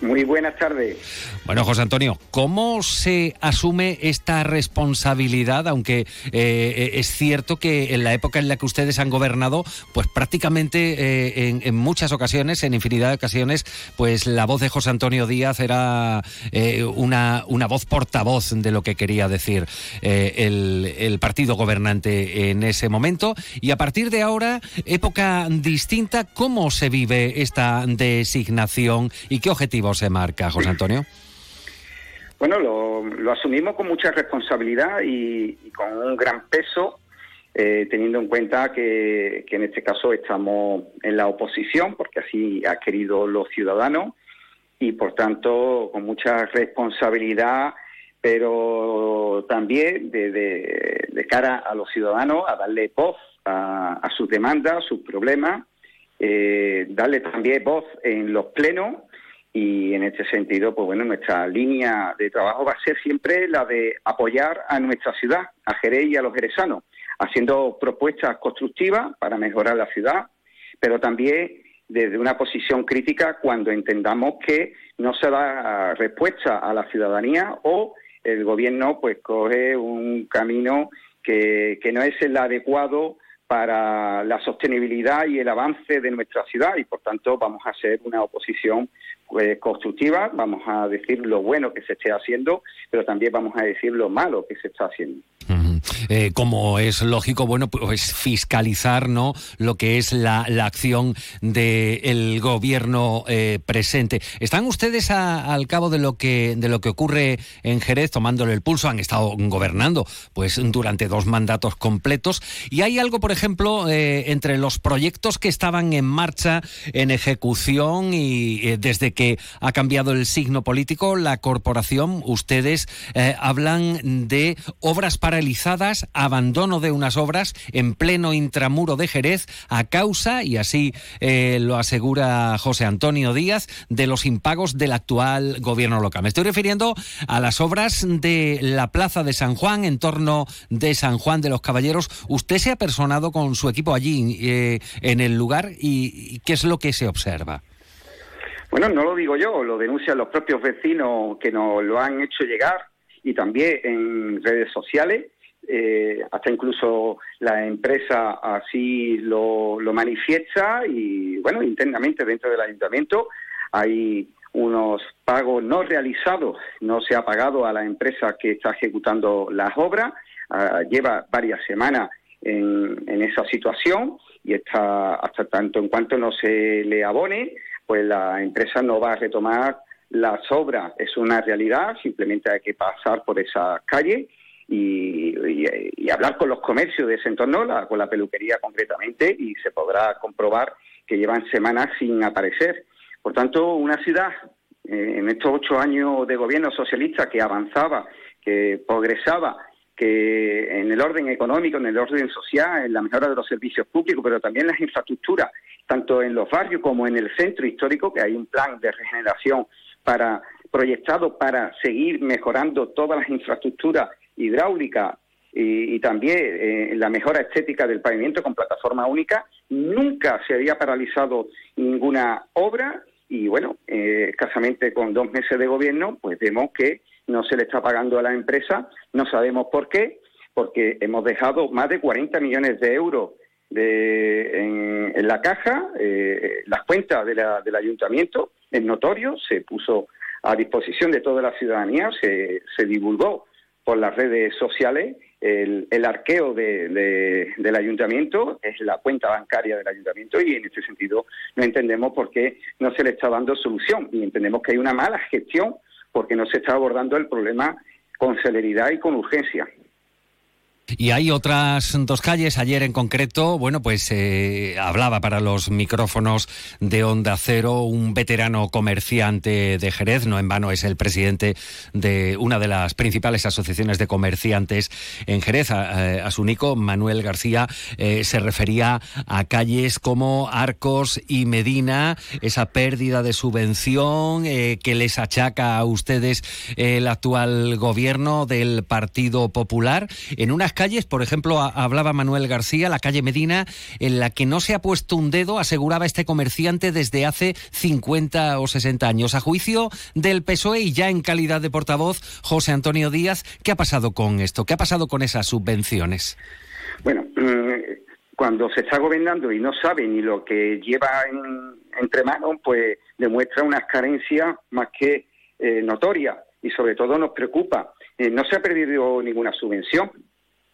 Muy buenas tardes. Bueno, José Antonio, ¿cómo se asume esta responsabilidad? Aunque eh, eh, es cierto que en la época en la que ustedes han gobernado, pues prácticamente eh, en, muchas ocasiones, en infinidad de ocasiones, pues la voz de José Antonio Díaz era una, una voz portavoz de lo que quería decir el, el partido gobernante en ese momento. Y a partir de ahora, época distinta, ¿cómo se vive esta designación y qué objetivo se marca, José Antonio? Bueno, lo, asumimos con mucha responsabilidad y, con un gran peso, eh, teniendo en cuenta que, en este caso estamos en la oposición, porque así ha querido los ciudadanos, y por tanto con mucha responsabilidad, pero también de, cara a los ciudadanos, a darle voz a, sus demandas, a sus problemas, eh, darle también voz en los plenos y en este sentido, pues bueno, nuestra línea de trabajo va a ser siempre la de apoyar a nuestra ciudad, a Jerez y a los jerezanos, haciendo propuestas constructivas para mejorar la ciudad, pero también desde una posición crítica cuando entendamos que no se da respuesta a la ciudadanía o el gobierno pues coge un camino que, que no es el adecuado para la sostenibilidad y el avance de nuestra ciudad y por tanto vamos a ser una oposición pues, constructiva, vamos a decir lo bueno que se esté haciendo, pero también vamos a decir lo malo que se está haciendo. Eh, como es lógico, bueno, pues fiscalizar ¿no? lo que es la, acción del gobierno eh, presente. ¿Están ustedes al cabo de lo que de lo que ocurre en Jerez, tomándole el pulso? Han estado gobernando pues durante dos mandatos completos. Y hay algo, por ejemplo, eh, entre los proyectos que estaban en marcha, en ejecución y desde que ha cambiado el signo político, la corporación, ustedes hablan de obras paralizadas abandono de unas obras en pleno intramuro de Jerez a causa, y así eh, lo asegura José Antonio Díaz, de los impagos del actual gobierno local. Me estoy refiriendo a las obras de la Plaza de San Juan, en torno de San Juan de los Caballeros. Usted se ha personado con su equipo allí eh, en el lugar y, ¿qué es lo que se observa? Bueno, no lo digo yo, lo denuncian los propios vecinos que nos lo han hecho llegar y también en redes sociales eh, hasta incluso la empresa así lo, manifiesta y bueno, internamente dentro del ayuntamiento hay unos pagos no realizados, no se ha pagado a la empresa que está ejecutando las obras, ah, lleva varias semanas en, en, esa situación y está hasta tanto en cuanto no se le abone, pues la empresa no va a retomar las obras. Es una realidad, simplemente hay que pasar por esa calle y, hablar con los comercios de ese entorno, con la peluquería concretamente, y se podrá comprobar que llevan semanas sin aparecer. Por tanto, una ciudad eh, en estos ocho años de gobierno socialista que avanzaba, que progresaba, que en el orden económico, en el orden social, en la mejora de los servicios públicos, pero también las infraestructuras, tanto en los barrios como en el centro histórico, que hay un plan de regeneración para proyectado para seguir mejorando todas las infraestructuras hidráulicas y, también eh, la mejora estética del pavimento con plataforma única. Nunca se había paralizado ninguna obra y bueno, eh, escasamente con dos meses de gobierno, pues vemos que no se le está pagando a la empresa, no sabemos por qué, porque hemos dejado más de 40 millones de euros en, la caja, eh, las cuentas del ayuntamiento, es notorio, se puso a disposición de toda la ciudadanía, se, divulgó por las redes sociales el, arqueo del ayuntamiento, es la cuenta bancaria del ayuntamiento y en este sentido no entendemos por qué no se le está dando solución y entendemos que hay una mala gestión porque no se está abordando el problema con celeridad y con urgencia. Y hay otras dos calles. Ayer en concreto, bueno, pues eh, hablaba para los micrófonos de Onda Cero un veterano comerciante de Jerez. No en vano es el presidente de una de las principales asociaciones de comerciantes en Jerez. A, su Nico, Manuel García, eh, se refería a calles como Arcos y Medina, esa pérdida de subvención eh, que les achaca a ustedes el actual gobierno del Partido Popular. En unas calles, por ejemplo, hablaba Manuel García, la calle Medina, en la que no se ha puesto un dedo, aseguraba este comerciante desde hace 50 o 60 años. A juicio del PSOE y ya en calidad de portavoz, José Antonio Díaz, ¿qué ha pasado con esto? ¿Qué ha pasado con esas subvenciones? Bueno, mm, cuando se está gobernando y no sabe ni lo que lleva entre manos, pues demuestra unas carencias más que eh, notorias y sobre todo nos preocupa. Eh, no se ha perdido ninguna subvención.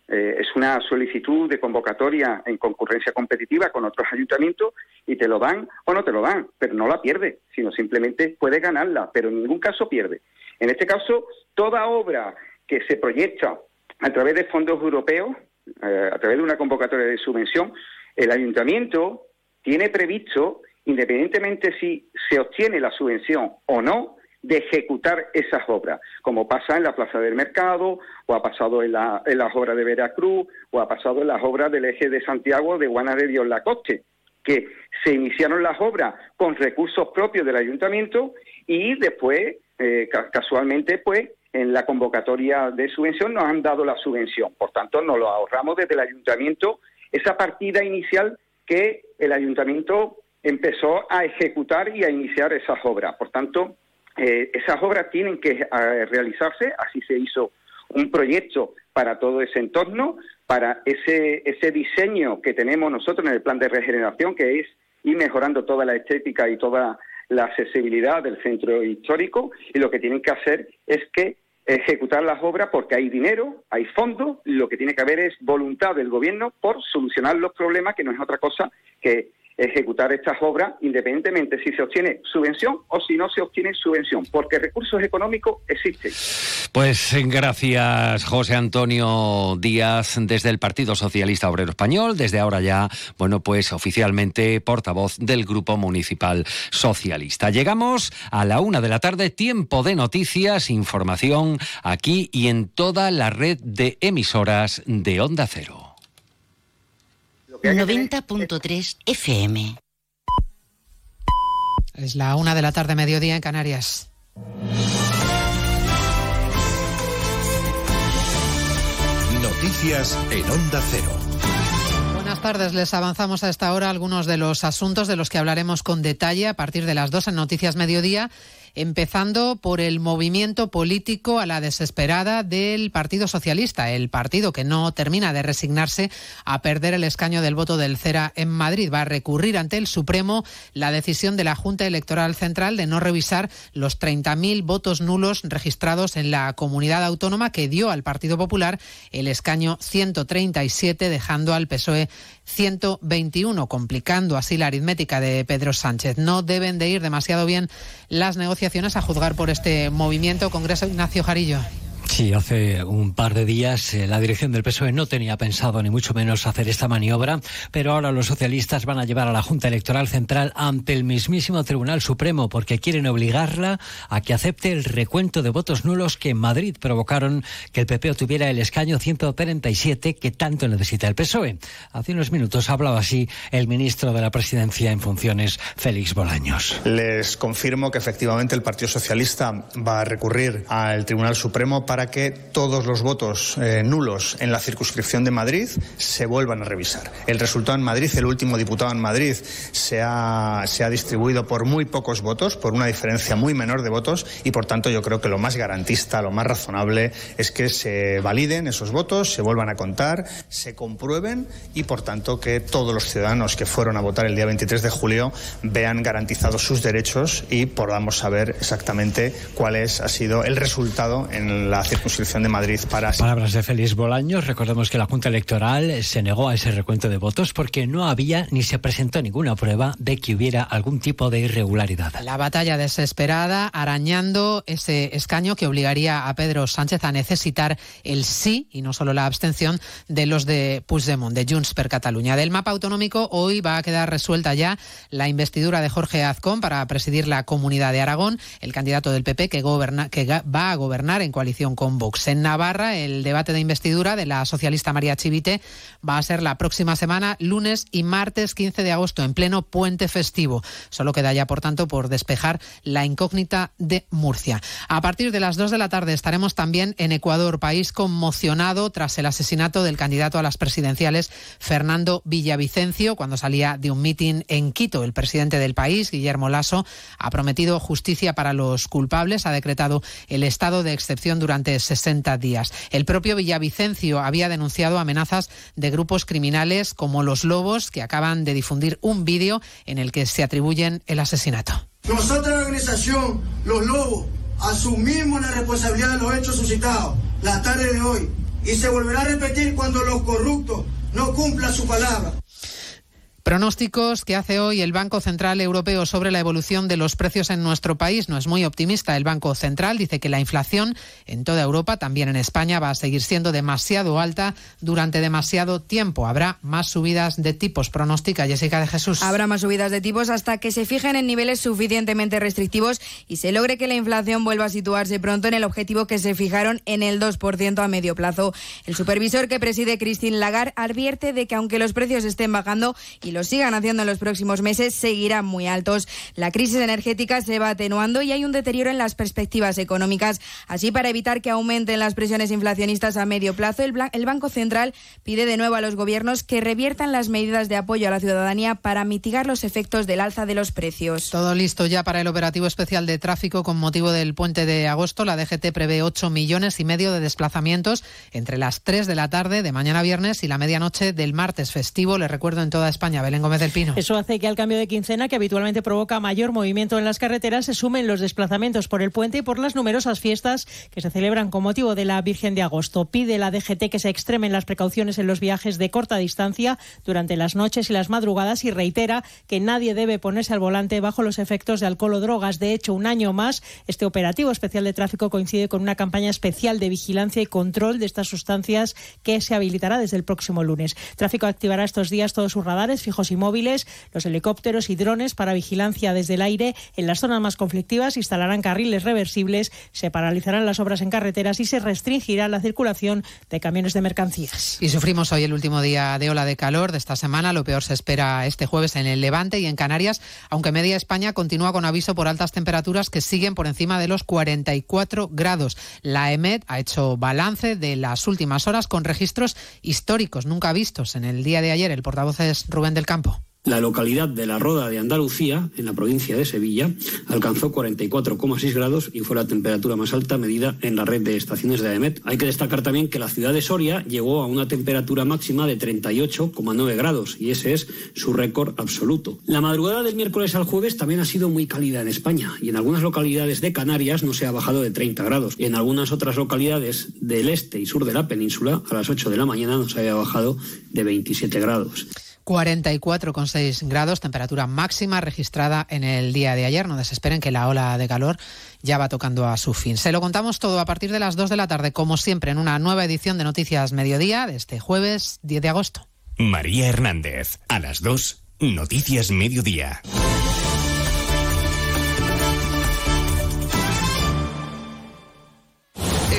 Eh, es una solicitud de convocatoria en concurrencia competitiva con otros ayuntamientos y te lo dan o no te lo dan, pero no la pierde, sino simplemente puede ganarla, pero en ningún caso pierde. En este caso, toda obra que se proyecta a través de fondos europeos, eh, a través de una convocatoria de subvención, el ayuntamiento tiene previsto, independientemente si se obtiene la subvención o no, de ejecutar esas obras, como pasa en la Plaza del Mercado, o ha pasado en, las obras de Veracruz, o ha pasado en las obras del eje de Santiago de Guana de Dios Lacoste, que se iniciaron las obras con recursos propios del ayuntamiento y después, eh, casualmente, pues, en la convocatoria de subvención nos han dado la subvención. Por tanto, nos lo ahorramos desde el ayuntamiento esa partida inicial que el ayuntamiento empezó a ejecutar y a iniciar esas obras. Por tanto, eh, esas obras tienen que eh, realizarse, así se hizo un proyecto para todo ese entorno, para ese, ese diseño que tenemos nosotros en el plan de regeneración, que es ir mejorando toda la estética y toda la accesibilidad del centro histórico, y lo que tienen que hacer es que ejecutar las obras porque hay dinero, hay fondos, lo que tiene que haber es voluntad del gobierno por solucionar los problemas, que no es otra cosa que ejecutar estas obras independientemente si se obtiene subvención o si no se obtiene subvención, porque recursos económicos existen. Pues gracias José Antonio Díaz desde el Partido Socialista Obrero Español, desde ahora ya, bueno, pues oficialmente portavoz del Grupo Municipal Socialista. Llegamos a la una de la tarde, tiempo de noticias, información aquí y en toda la red de emisoras de Onda Cero. 90.3 FM. Es la una de la tarde, mediodía en Canarias. Noticias en Onda Cero. Buenas tardes, les avanzamos a esta hora algunos de los asuntos de los que hablaremos con detalle a partir de las dos en Noticias Mediodía empezando por el movimiento político a la desesperada del Partido Socialista, el partido que no termina de resignarse a perder el escaño del voto del CERA en Madrid. Va a recurrir ante el Supremo la decisión de la Junta Electoral Central de no revisar los 30.000 votos nulos registrados en la comunidad autónoma que dio al Partido Popular el escaño 137, dejando al PSOE 121, complicando así la aritmética de Pedro Sánchez. No deben de ir demasiado bien las negociaciones a juzgar por este movimiento. Congreso Ignacio Jarillo. Sí, hace un par de días eh, la dirección del PSOE no tenía pensado ni mucho menos hacer esta maniobra, pero ahora los socialistas van a llevar a la Junta Electoral Central ante el mismísimo Tribunal Supremo porque quieren obligarla a que acepte el recuento de votos nulos que en Madrid provocaron que el PP tuviera el escaño 137 que tanto necesita el PSOE. Hace unos minutos hablaba así el ministro de la Presidencia en funciones, Félix Bolaños. Les confirmo que efectivamente el Partido Socialista va a recurrir al Tribunal Supremo para que todos los votos eh, nulos en la circunscripción de Madrid se vuelvan a revisar. El resultado en Madrid, el último diputado en Madrid, se ha, se ha distribuido por muy pocos votos, por una diferencia muy menor de votos, y por tanto yo creo que lo más garantista, lo más razonable es que se validen esos votos, se vuelvan a contar, se comprueben y por tanto que todos los ciudadanos que fueron a votar el día 23 de julio vean garantizados sus derechos y podamos saber exactamente cuál es, ha sido el resultado en la circunscripción de Madrid para... Palabras de Félix Bolaños. Recordemos que la Junta Electoral se negó a ese recuento de votos porque no había ni se presentó ninguna prueba de que hubiera algún tipo de irregularidad. La batalla desesperada arañando ese escaño que obligaría a Pedro Sánchez a necesitar el sí y no solo la abstención de los de Puigdemont, de Junts per Cataluña. Del mapa autonómico hoy va a quedar resuelta ya la investidura de Jorge Azcón para presidir la Comunidad de Aragón, el candidato del PP que, goberna, que va a gobernar en coalición con Vox. En Navarra, el debate de investidura de la socialista María Chivite va a ser la próxima semana, lunes y martes 15 de agosto, en pleno puente festivo. Solo queda ya, por tanto, por despejar la incógnita de Murcia. A partir de las 2 de la tarde estaremos también en Ecuador, país conmocionado tras el asesinato del candidato a las presidenciales, Fernando Villavicencio, cuando salía de un mitin en Quito. El presidente del país, Guillermo Lasso, ha prometido justicia para los culpables, ha decretado el estado de excepción durante 60 días. El propio Villavicencio había denunciado amenazas de grupos criminales como los Lobos, que acaban de difundir un vídeo en el que se atribuyen el asesinato. Nosotros, la organización Los Lobos, asumimos la responsabilidad de los hechos suscitados la tarde de hoy y se volverá a repetir cuando los corruptos no cumplan su palabra. Pronósticos que hace hoy el Banco Central Europeo sobre la evolución de los precios en nuestro país no es muy optimista. El Banco Central dice que la inflación en toda Europa, también en España, va a seguir siendo demasiado alta durante demasiado tiempo. Habrá más subidas de tipos, pronostica Jessica de Jesús. Habrá más subidas de tipos hasta que se fijen en niveles suficientemente restrictivos y se logre que la inflación vuelva a situarse pronto en el objetivo que se fijaron en el 2% a medio plazo. El supervisor que preside Christine Lagarde advierte de que aunque los precios estén bajando y lo sigan haciendo en los próximos meses, seguirán muy altos. La crisis energética se va atenuando y hay un deterioro en las perspectivas económicas. Así, para evitar que aumenten las presiones inflacionistas a medio plazo, el, el Banco Central pide de nuevo a los gobiernos que reviertan las medidas de apoyo a la ciudadanía para mitigar los efectos del alza de los precios. Todo listo ya para el operativo especial de tráfico con motivo del puente de agosto. La DGT prevé 8 millones y medio de desplazamientos entre las 3 de la tarde de mañana viernes y la medianoche del martes festivo. Le recuerdo en toda España. Belén Gómez del Pino. Eso hace que al cambio de quincena, que habitualmente provoca mayor movimiento en las carreteras, se sumen los desplazamientos por el puente y por las numerosas fiestas que se celebran con motivo de la Virgen de Agosto. Pide la DGT que se extremen las precauciones en los viajes de corta distancia durante las noches y las madrugadas y reitera que nadie debe ponerse al volante bajo los efectos de alcohol o drogas. De hecho, un año más, este operativo especial de tráfico coincide con una campaña especial de vigilancia y control de estas sustancias que se habilitará desde el próximo lunes. Tráfico activará estos días todos sus radares fijos y móviles, los helicópteros y drones para vigilancia desde el aire. En las zonas más conflictivas instalarán carriles reversibles, se paralizarán las obras en carreteras y se restringirá la circulación de camiones de mercancías. Y sufrimos hoy el último día de ola de calor de esta semana. Lo peor se espera este jueves en el Levante y en Canarias, aunque media España continúa con aviso por altas temperaturas que siguen por encima de los 44 grados. La EMED ha hecho balance de las últimas horas con registros históricos nunca vistos. En el día de ayer, el portavoz es Rubén del La localidad de La Roda de Andalucía, en la provincia de Sevilla, alcanzó 44,6 grados y fue la temperatura más alta medida en la red de estaciones de AEMET. Hay que destacar también que la ciudad de Soria llegó a una temperatura máxima de 38,9 grados y ese es su récord absoluto. La madrugada del miércoles al jueves también ha sido muy cálida en España y en algunas localidades de Canarias no se ha bajado de 30 grados y en algunas otras localidades del este y sur de la península a las 8 de la mañana no se había bajado de 27 grados. 44,6 grados, temperatura máxima registrada en el día de ayer. No desesperen que la ola de calor ya va tocando a su fin. Se lo contamos todo a partir de las 2 de la tarde, como siempre, en una nueva edición de Noticias Mediodía de este jueves 10 de agosto. María Hernández, a las 2, Noticias Mediodía.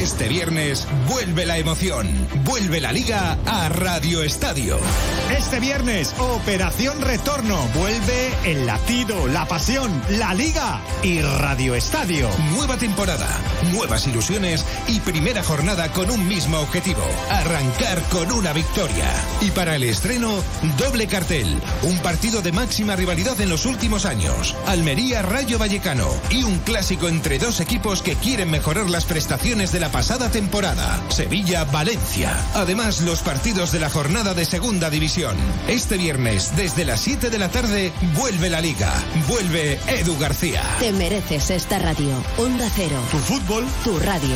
Este viernes vuelve la emoción, vuelve la liga a Radio Estadio. Este viernes, Operación Retorno, vuelve el latido, la pasión, la liga y Radio Estadio. Nueva temporada, nuevas ilusiones y primera jornada con un mismo objetivo, arrancar con una victoria. Y para el estreno, doble cartel, un partido de máxima rivalidad en los últimos años, Almería Rayo Vallecano y un clásico entre dos equipos que quieren mejorar las prestaciones de la pasada temporada, Sevilla-Valencia. Además, los partidos de la jornada de Segunda División. Este viernes, desde las 7 de la tarde, vuelve la Liga. Vuelve Edu García. Te mereces esta radio. Onda Cero. Tu fútbol. Tu radio.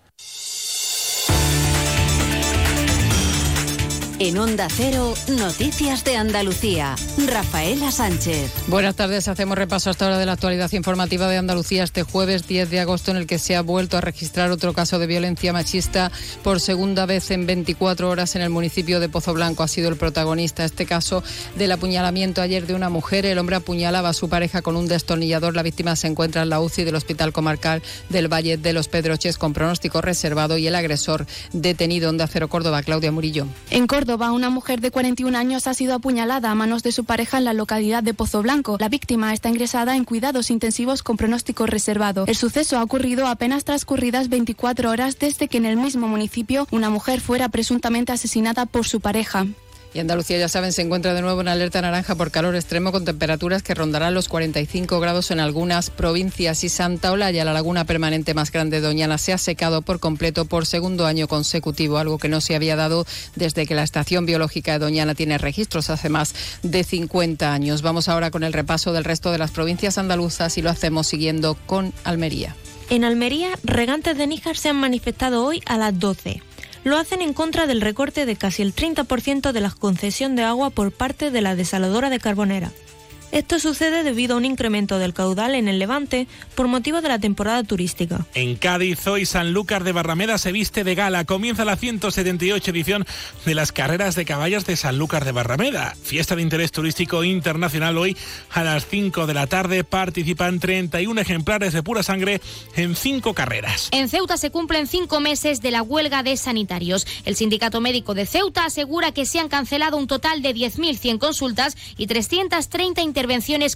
En Onda Cero, Noticias de Andalucía. Rafaela Sánchez. Buenas tardes. Hacemos repaso hasta ahora de la actualidad informativa de Andalucía este jueves 10 de agosto en el que se ha vuelto a registrar otro caso de violencia machista por segunda vez en 24 horas en el municipio de Pozo Blanco. Ha sido el protagonista este caso del apuñalamiento ayer de una mujer. El hombre apuñalaba a su pareja con un destornillador. La víctima se encuentra en la UCI del Hospital Comarcal del Valle de los Pedroches con pronóstico reservado y el agresor detenido. Onda Cero Córdoba, Claudia Murillo. En Córdoba, una mujer de 41 años ha sido apuñalada a manos de su pareja en la localidad de Pozo Blanco. La víctima está ingresada en cuidados intensivos con pronóstico reservado. El suceso ha ocurrido apenas transcurridas 24 horas desde que en el mismo municipio una mujer fuera presuntamente asesinada por su pareja. Y Andalucía, ya saben, se encuentra de nuevo en alerta naranja por calor extremo con temperaturas que rondarán los 45 grados en algunas provincias. Y Santa Olalla, la laguna permanente más grande de Doñana, se ha secado por completo por segundo año consecutivo, algo que no se había dado desde que la estación biológica de Doñana tiene registros hace más de 50 años. Vamos ahora con el repaso del resto de las provincias andaluzas y lo hacemos siguiendo con Almería. En Almería, regantes de Níjar se han manifestado hoy a las 12 lo hacen en contra del recorte de casi el 30% de la concesión de agua por parte de la desaladora de Carbonera. Esto sucede debido a un incremento del caudal en el Levante por motivo de la temporada turística. En Cádiz, hoy Sanlúcar de Barrameda se viste de gala. Comienza la 178 edición de las carreras de caballos de Sanlúcar de Barrameda. Fiesta de interés turístico internacional hoy a las 5 de la tarde. Participan 31 ejemplares de pura sangre en cinco carreras. En Ceuta se cumplen cinco meses de la huelga de sanitarios. El Sindicato Médico de Ceuta asegura que se han cancelado un total de 10.100 consultas y 330 intervenciones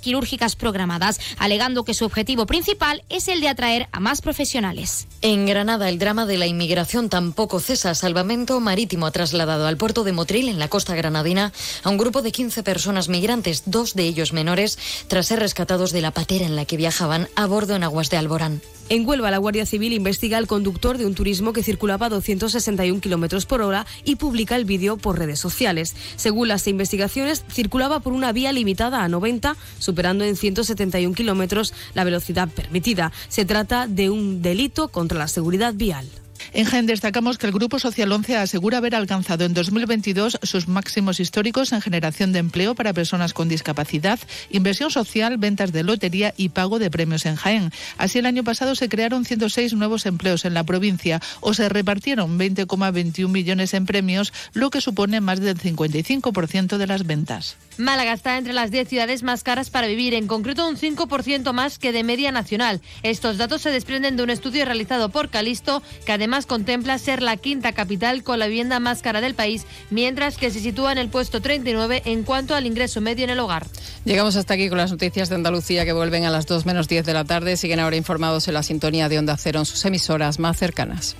quirúrgicas programadas, alegando que su objetivo principal es el de atraer a más profesionales. En Granada, el drama de la inmigración tampoco cesa. Salvamento Marítimo ha trasladado al puerto de Motril, en la costa granadina, a un grupo de 15 personas migrantes, dos de ellos menores, tras ser rescatados de la patera en la que viajaban a bordo en aguas de Alborán. En Huelva, la Guardia Civil investiga al conductor de un turismo que circulaba a 261 kilómetros por hora y publica el vídeo por redes sociales. Según las investigaciones, circulaba por una vía limitada a 90, superando en 171 kilómetros la velocidad permitida. Se trata de un delito contra la seguridad vial. En Jaén destacamos que el Grupo Social 11 asegura haber alcanzado en 2022 sus máximos históricos en generación de empleo para personas con discapacidad, inversión social, ventas de lotería y pago de premios en Jaén. Así, el año pasado se crearon 106 nuevos empleos en la provincia o se repartieron 20,21 millones en premios, lo que supone más del 55% de las ventas. Málaga está entre las 10 ciudades más caras para vivir, en concreto un 5% más que de media nacional. Estos datos se desprenden de un estudio realizado por Calisto, que además contempla ser la quinta capital con la vivienda más cara del país, mientras que se sitúa en el puesto 39 en cuanto al ingreso medio en el hogar. Llegamos hasta aquí con las noticias de Andalucía que vuelven a las 2 menos 10 de la tarde. Siguen ahora informados en la sintonía de Onda Cero en sus emisoras más cercanas.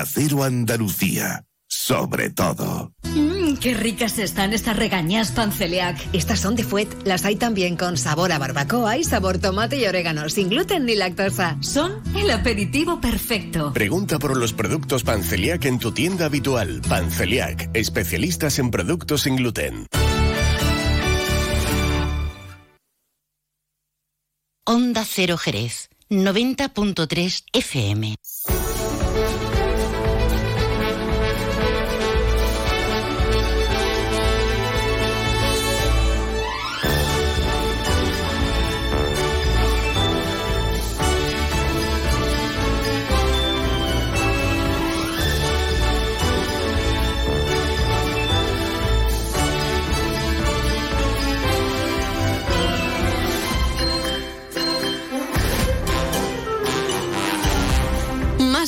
Onda Cero Andalucía. Sobre todo. Mmm, qué ricas están estas regañas panceliac. Estas son de Fuet. Las hay también con sabor a barbacoa y sabor tomate y orégano, sin gluten ni lactosa. Son el aperitivo perfecto. Pregunta por los productos Panceliac en tu tienda habitual. Panceliac, especialistas en productos sin gluten. Onda Cero Jerez, 90.3 FM.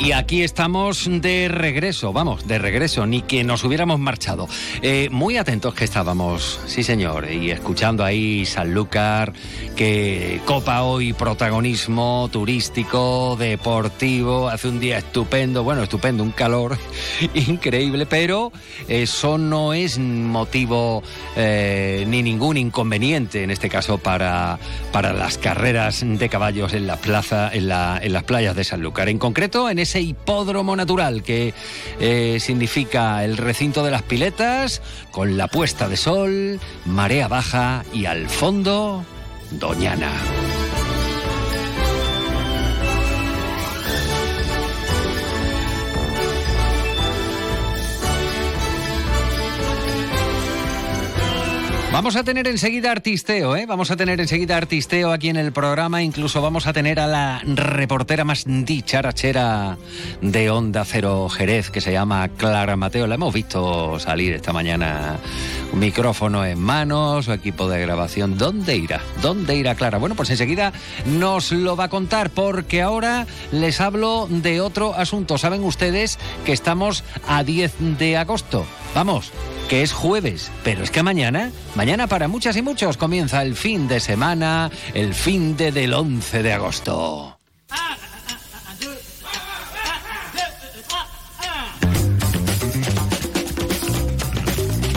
Y aquí estamos de regreso, vamos, de regreso, ni que nos hubiéramos marchado. Eh, muy atentos que estábamos, sí señor, y escuchando ahí Sanlúcar, que copa hoy protagonismo turístico, deportivo, hace un día estupendo, bueno, estupendo, un calor increíble, pero eso no es motivo eh, ni ningún inconveniente, en este caso, para, para las carreras de caballos en la plaza, en, la, en las playas de Sanlúcar. En concreto, en ese hipódromo natural que eh, significa el recinto de las piletas, con la puesta de sol, marea baja y al fondo, Doñana. Vamos a tener enseguida artisteo, ¿eh? Vamos a tener enseguida artisteo aquí en el programa. Incluso vamos a tener a la reportera más dicharachera de Onda Cero Jerez, que se llama Clara Mateo. La hemos visto salir esta mañana, micrófono en manos, su equipo de grabación. ¿Dónde irá? ¿Dónde irá Clara? Bueno, pues enseguida nos lo va a contar, porque ahora les hablo de otro asunto. Saben ustedes que estamos a 10 de agosto. Vamos, que es jueves, pero es que mañana, mañana para muchas y muchos comienza el fin de semana, el fin de del 11 de agosto.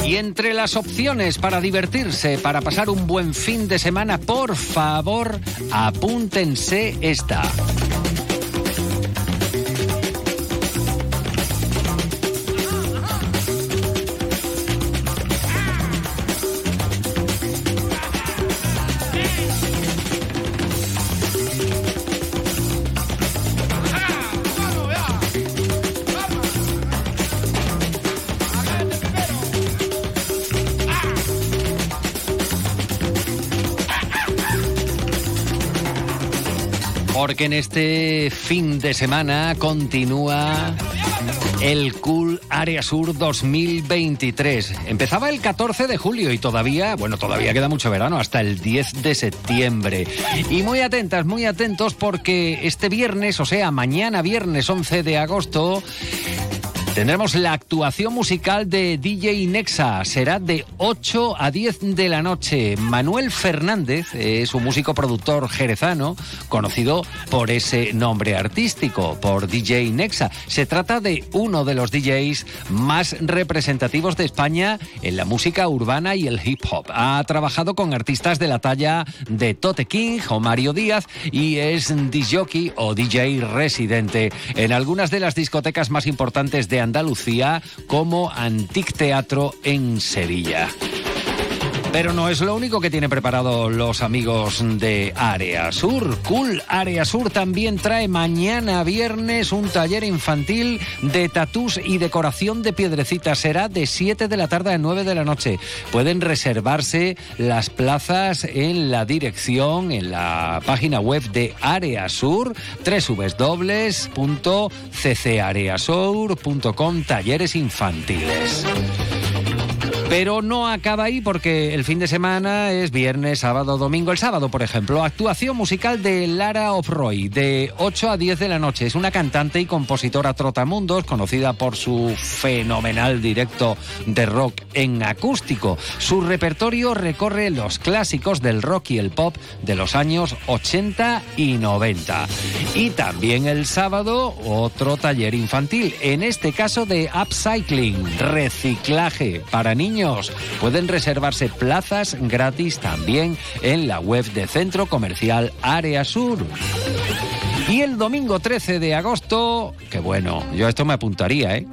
Y entre las opciones para divertirse, para pasar un buen fin de semana, por favor, apúntense esta. Porque en este fin de semana continúa el Cool Área Sur 2023. Empezaba el 14 de julio y todavía, bueno, todavía queda mucho verano, hasta el 10 de septiembre. Y muy atentas, muy atentos porque este viernes, o sea, mañana viernes 11 de agosto, Tendremos la actuación musical de DJ Nexa. Será de 8 a 10 de la noche. Manuel Fernández es un músico productor jerezano conocido por ese nombre artístico, por DJ Nexa. Se trata de uno de los DJs más representativos de España en la música urbana y el hip hop. Ha trabajado con artistas de la talla de Tote King o Mario Díaz y es DJ o DJ residente en algunas de las discotecas más importantes de Andalucía como Antic Teatro en Sevilla. Pero no es lo único que tiene preparado los amigos de Área Sur. Cool Área Sur también trae mañana viernes un taller infantil de tatús y decoración de piedrecitas. Será de 7 de la tarde a 9 de la noche. Pueden reservarse las plazas en la dirección, en la página web de Área Sur, www.ccareasur.com, talleres infantiles. Pero no acaba ahí porque el fin de semana es viernes, sábado, domingo. El sábado, por ejemplo, actuación musical de Lara Ofroy de 8 a 10 de la noche. Es una cantante y compositora trotamundos conocida por su fenomenal directo de rock en acústico. Su repertorio recorre los clásicos del rock y el pop de los años 80 y 90. Y también el sábado otro taller infantil, en este caso de upcycling, reciclaje para niños Pueden reservarse plazas gratis también en la web de Centro Comercial Área Sur. Y el domingo 13 de agosto, que bueno, yo esto me apuntaría, ¿eh?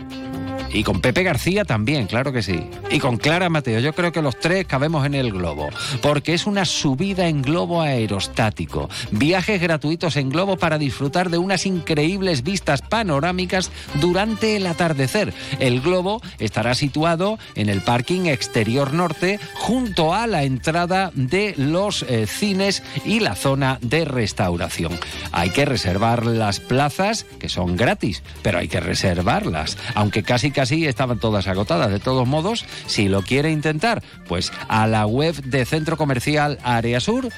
Y con Pepe García también, claro que sí. Y con Clara Mateo, yo creo que los tres cabemos en el globo, porque es una subida en globo aerostático. Viajes gratuitos en globo para disfrutar de unas increíbles vistas panorámicas durante el atardecer. El globo estará situado en el parking exterior norte, junto a la entrada de los eh, cines y la zona de restauración. Hay que reservar las plazas, que son gratis, pero hay que reservarlas, aunque casi casi estaban todas agotadas. De todos modos, si lo quiere intentar, pues a la web de Centro Comercial Área Sur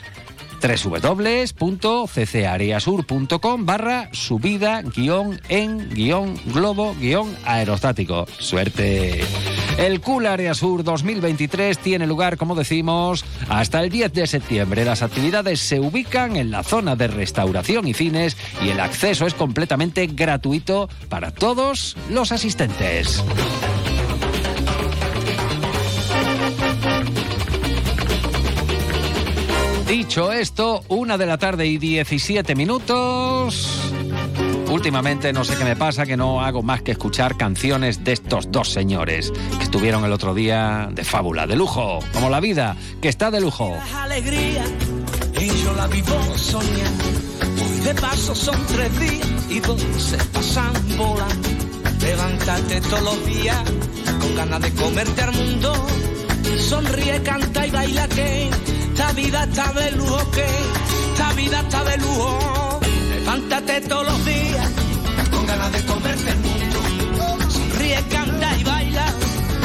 www.ccareasur.com barra subida guion en guion globo guion aerostático. Suerte. El Cool Área Sur 2023 tiene lugar, como decimos, hasta el 10 de septiembre. Las actividades se ubican en la zona de restauración y cines y el acceso es completamente gratuito para todos los asistentes. Dicho esto, una de la tarde y 17 minutos. Últimamente no sé qué me pasa, que no hago más que escuchar canciones de estos dos señores que estuvieron el otro día de fábula, de lujo, como la vida, que está de lujo. alegría y yo la vivo soñando. Hoy de paso son tres días y dos se pasan volando. Levántate todos los días con ganas de comerte al mundo. Sonríe, canta y baila que esta vida está de lujo que esta vida está de lujo. Levántate todos los días con ganas de comerte el mundo. Sonríe, canta y baila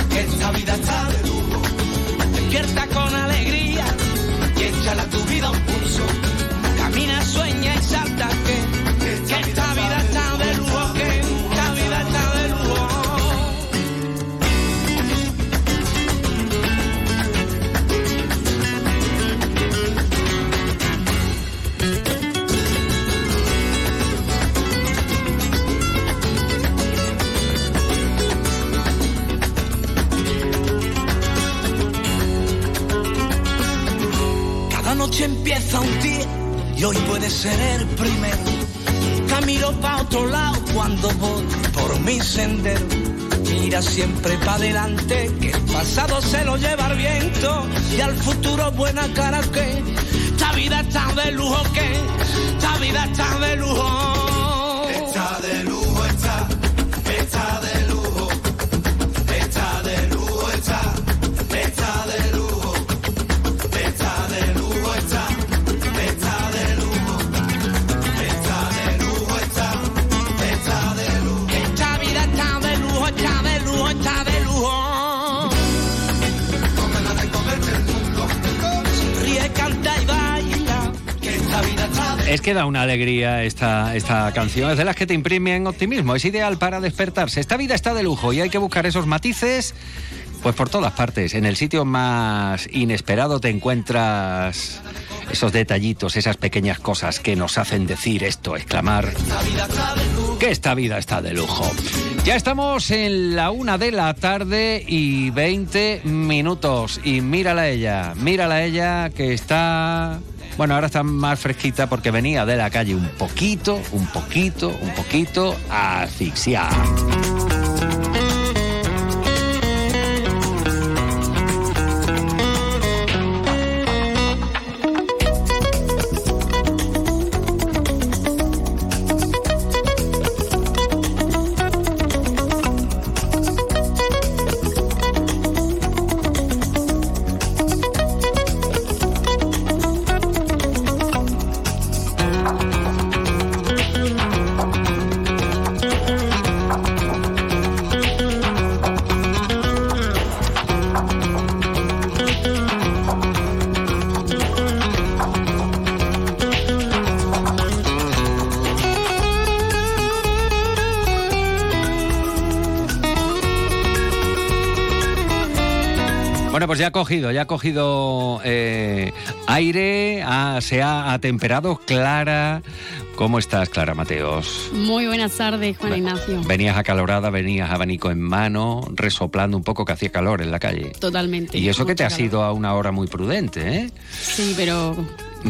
que esta vida está de lujo. Despierta con alegría y échala a tu vida un pulso. Empieza un día y hoy puede ser el primero. Camino pa' otro lado cuando voy por mi sendero. Mira siempre pa' adelante, que el pasado se lo lleva el viento y al futuro buena cara que esta vida está de lujo que esta vida está de lujo. Que da una alegría esta, esta canción, es de las que te imprimen optimismo, es ideal para despertarse. Esta vida está de lujo y hay que buscar esos matices pues por todas partes. En el sitio más inesperado te encuentras esos detallitos, esas pequeñas cosas que nos hacen decir esto, exclamar que esta vida está de lujo. Ya estamos en la una de la tarde y 20 minutos. Y mírala ella, mírala ella que está bueno, ahora está más fresquita porque venía de la calle un poquito, un poquito, un poquito asfixiada. Cogido, ya ha cogido eh, aire, ha- se ha atemperado. Clara, ¿cómo estás, Clara Mateos? Muy buenas tardes, Juan Ignacio. Venías acalorada, venías abanico en mano, resoplando un poco que hacía calor en la calle. Totalmente. Y eso que te Mucho has ido a una hora muy prudente, ¿eh? Sí, pero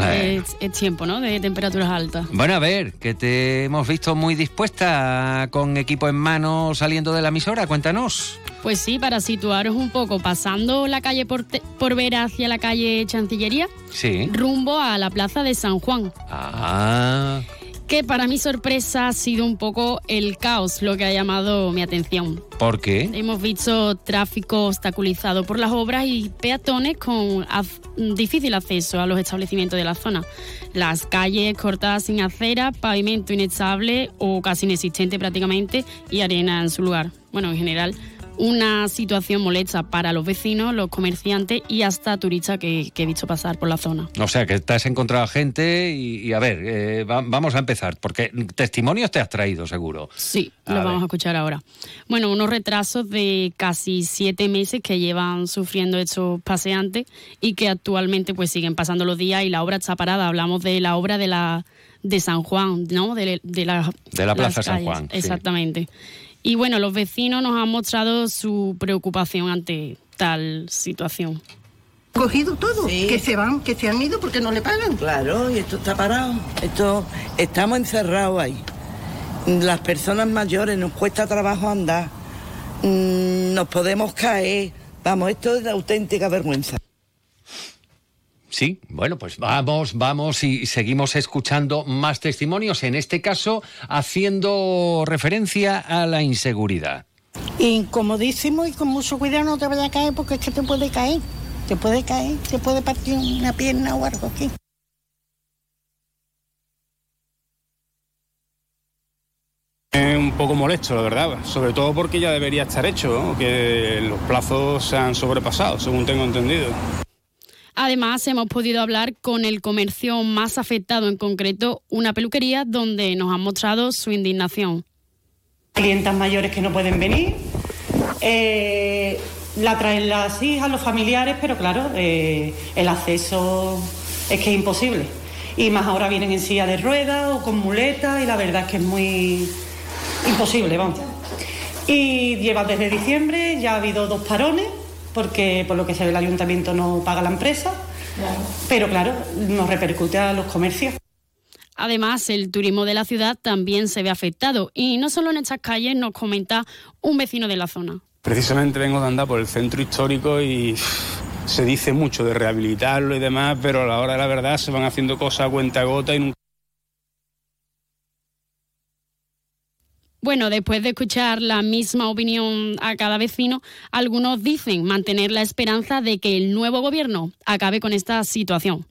Es, es tiempo, ¿no? De temperaturas altas. Bueno, a ver, que te hemos visto muy dispuesta con equipo en mano saliendo de la emisora. Cuéntanos. Pues sí, para situaros un poco, pasando la calle por, por ver hacia la calle Chancillería, Sí. rumbo a la plaza de San Juan. Ah. Que para mi sorpresa ha sido un poco el caos lo que ha llamado mi atención. ¿Por qué? Hemos visto tráfico obstaculizado por las obras y peatones con difícil acceso a los establecimientos de la zona. Las calles cortadas sin acera, pavimento inestable o casi inexistente prácticamente y arena en su lugar. Bueno, en general, una situación molesta para los vecinos, los comerciantes y hasta turistas que, que he visto pasar por la zona. O sea, que te has encontrado gente y, y a ver, eh, va- vamos a empezar, porque testimonios te has traído, seguro. Sí, A lo ver. vamos a escuchar ahora. Bueno, unos retrasos de casi siete meses que llevan sufriendo estos paseantes y que actualmente pues siguen pasando los días y la obra está parada. Hablamos de la obra de la de San Juan, ¿no? De, de la, De la Plaza San. Juan, sí. Y bueno, los vecinos nos han mostrado su preocupación ante tal situación. cogido todo, que se van, que se han ido porque no le pagan. Claro, y esto está parado. Esto estamos encerrados ahí. Las personas mayores nos cuesta trabajo andar. Mm, Nos podemos caer. Vamos, esto es de auténtica vergüenza. Sí, bueno, pues vamos, vamos y seguimos escuchando más testimonios, en este caso haciendo referencia a la inseguridad. Incomodísimo y con mucho cuidado no te vayas a caer porque es que te puede caer. Te puede caer, te puede partir una pierna o algo aquí. Es un poco molesto, la verdad, sobre todo porque ya debería estar hecho, ¿no? que los plazos se han sobrepasado, según tengo entendido. Además, hemos podido hablar con el comercio más afectado, en concreto una peluquería, donde nos han mostrado su indignación. clientas mayores que no pueden venir. Eh, la traen las hijas, los familiares, pero claro, eh, el acceso es que es imposible. Y más ahora vienen en silla de ruedas o con muletas y la verdad es que es muy imposible, vamos. Y lleva desde diciembre, ya ha habido dos parones, porque por lo que se ve el ayuntamiento no paga la empresa, pero claro, nos repercute a los comercios. Además, el turismo de la ciudad también se ve afectado y no solo en estas calles, nos comenta un vecino de la zona. Precisamente vengo de andar por el centro histórico y se dice mucho de rehabilitarlo y demás, pero a la hora de la verdad se van haciendo cosas a cuenta gota y nunca... Bueno, después de escuchar la misma opinión a cada vecino, algunos dicen mantener la esperanza de que el nuevo gobierno acabe con esta situación.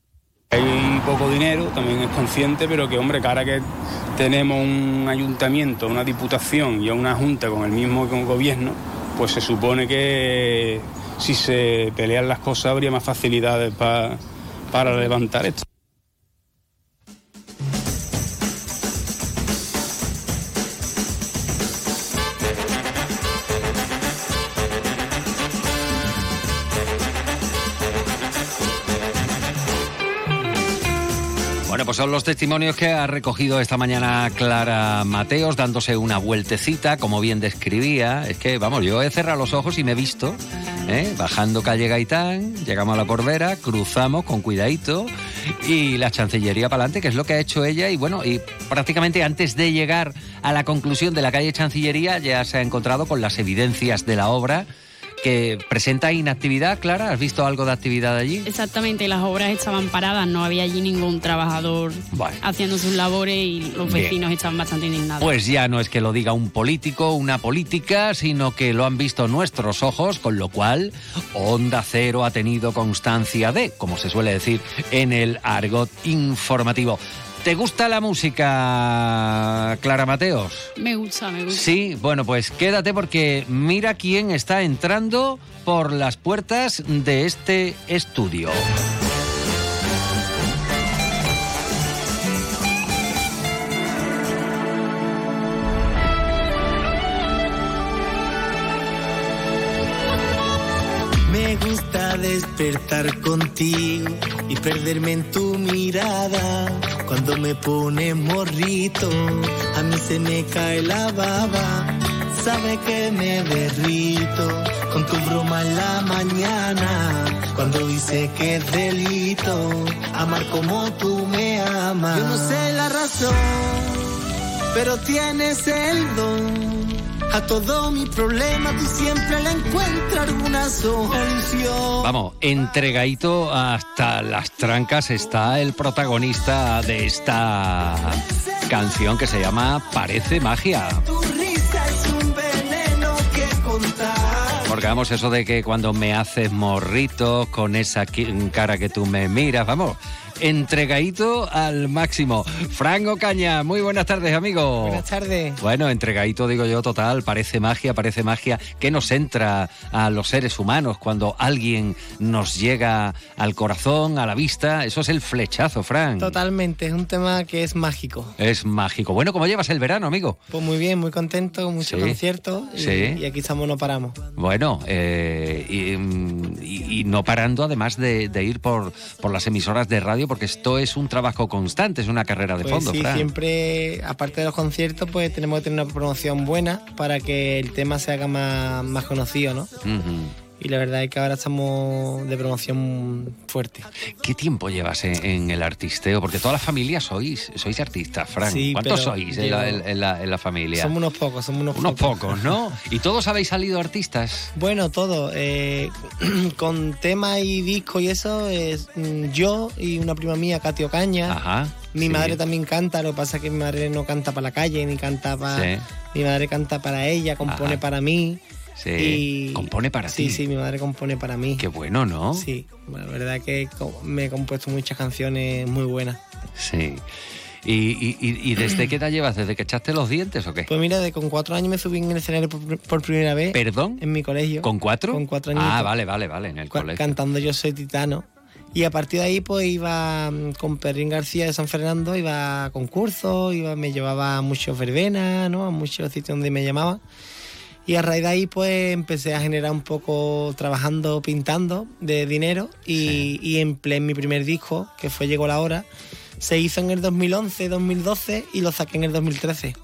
Hay poco dinero, también es consciente, pero que, hombre, cara que tenemos un ayuntamiento, una diputación y una junta con el mismo gobierno, pues se supone que si se pelean las cosas habría más facilidades pa- para levantar esto. Pues son los testimonios que ha recogido esta mañana Clara Mateos, dándose una vueltecita, como bien describía. Es que, vamos, yo he cerrado los ojos y me he visto, ¿eh? bajando calle Gaitán, llegamos a la Cordera, cruzamos con cuidadito y la Chancillería para adelante, que es lo que ha hecho ella. Y bueno, y prácticamente antes de llegar a la conclusión de la calle Chancillería, ya se ha encontrado con las evidencias de la obra que presenta inactividad. Clara, ¿has visto algo de actividad allí? Exactamente, las obras estaban paradas, no había allí ningún trabajador haciendo sus labores y los Bien. vecinos estaban bastante indignados. Pues ya no es que lo diga un político, una política, sino que lo han visto nuestros ojos, con lo cual Onda Cero ha tenido constancia de, como se suele decir en el argot informativo. ¿Te gusta la música, Clara Mateos? Me gusta, me gusta. Sí, bueno, pues quédate porque mira quién está entrando por las puertas de este estudio. Gusta despertar contigo y perderme en tu mirada. Cuando me pones morrito, a mí se me cae la baba. Sabe que me derrito con tu broma en la mañana. Cuando dice que es delito amar como tú me amas. Yo no sé la razón, pero tienes el don. A todo mi problema tú siempre le encuentras alguna solución. Vamos, entregadito hasta las trancas está el protagonista de esta canción que se llama Parece magia. Tu risa es un veneno que contar. Porque vamos, eso de que cuando me haces morrito con esa cara que tú me miras, vamos, entregadito al máximo. Franco Caña, muy buenas tardes, amigo. Buenas tardes. Bueno, entregadito digo yo total, parece magia, parece magia que nos entra a los seres humanos cuando alguien nos llega al corazón, a la vista, eso es el flechazo, Fran. Totalmente, es un tema que es mágico. Es mágico. Bueno, ¿cómo llevas el verano, amigo? Pues muy bien, muy contento, muchos Sí. conciertos y, Sí. y aquí estamos, no paramos. Bueno, eh, y, y- y no parando además de, de ir por, por las emisoras de radio, porque esto es un trabajo constante, es una carrera de Pues fondo, sí, Fran. siempre, aparte de los conciertos, pues tenemos que tener una promoción buena para que el tema se haga más, más conocido, ¿no? Y la verdad es que ahora estamos de promoción fuerte. ¿Qué tiempo llevas en, en el artisteo? Porque toda la familia sois, sois artistas, Fran. Sí, ¿Cuántos sois en la, en- la- en la familia? Somos unos pocos, somos unos, Unos pocos, ¿no? ¿Y todos habéis salido artistas? Bueno, todo. eh, con tema y disco y eso, es mm, yo y una prima mía, Katy Ocaña. Ajá. Mi sí. madre también canta, lo que pasa es que mi madre no canta para la calle, ni canta para... Sí. Mi madre canta para ella, compone Ajá. para mí. Sí. Y- Compone para sí, ti. Sí, mi madre compone para mí. Qué bueno, ¿no? Sí, la verdad que me he compuesto muchas canciones muy buenas. Sí. ¿Y, y- y- desde qué edad llevas? ¿Desde que echaste los dientes o qué? Pues mira, de con cuatro años me subí en el escenario por, por primera vez. ¿Perdón? En mi colegio. ¿Con cuatro? Con cuatro añitos. Ah, vale, vale, vale, en el colegio. Cantando Yo Soy Titano. Y a partir de ahí, pues iba mm, con Perrín García de San Fernando, iba a concursos, iba, me llevaba a muchos verbenas, ¿no? A muchos sitios donde me llamaban. Y a raíz de ahí, pues empecé a generar un poco trabajando, pintando de dinero y, y empleé mi primer disco, que fue Llegó la Hora. Se hizo en el 2011, 2012 y lo saqué en el 2013.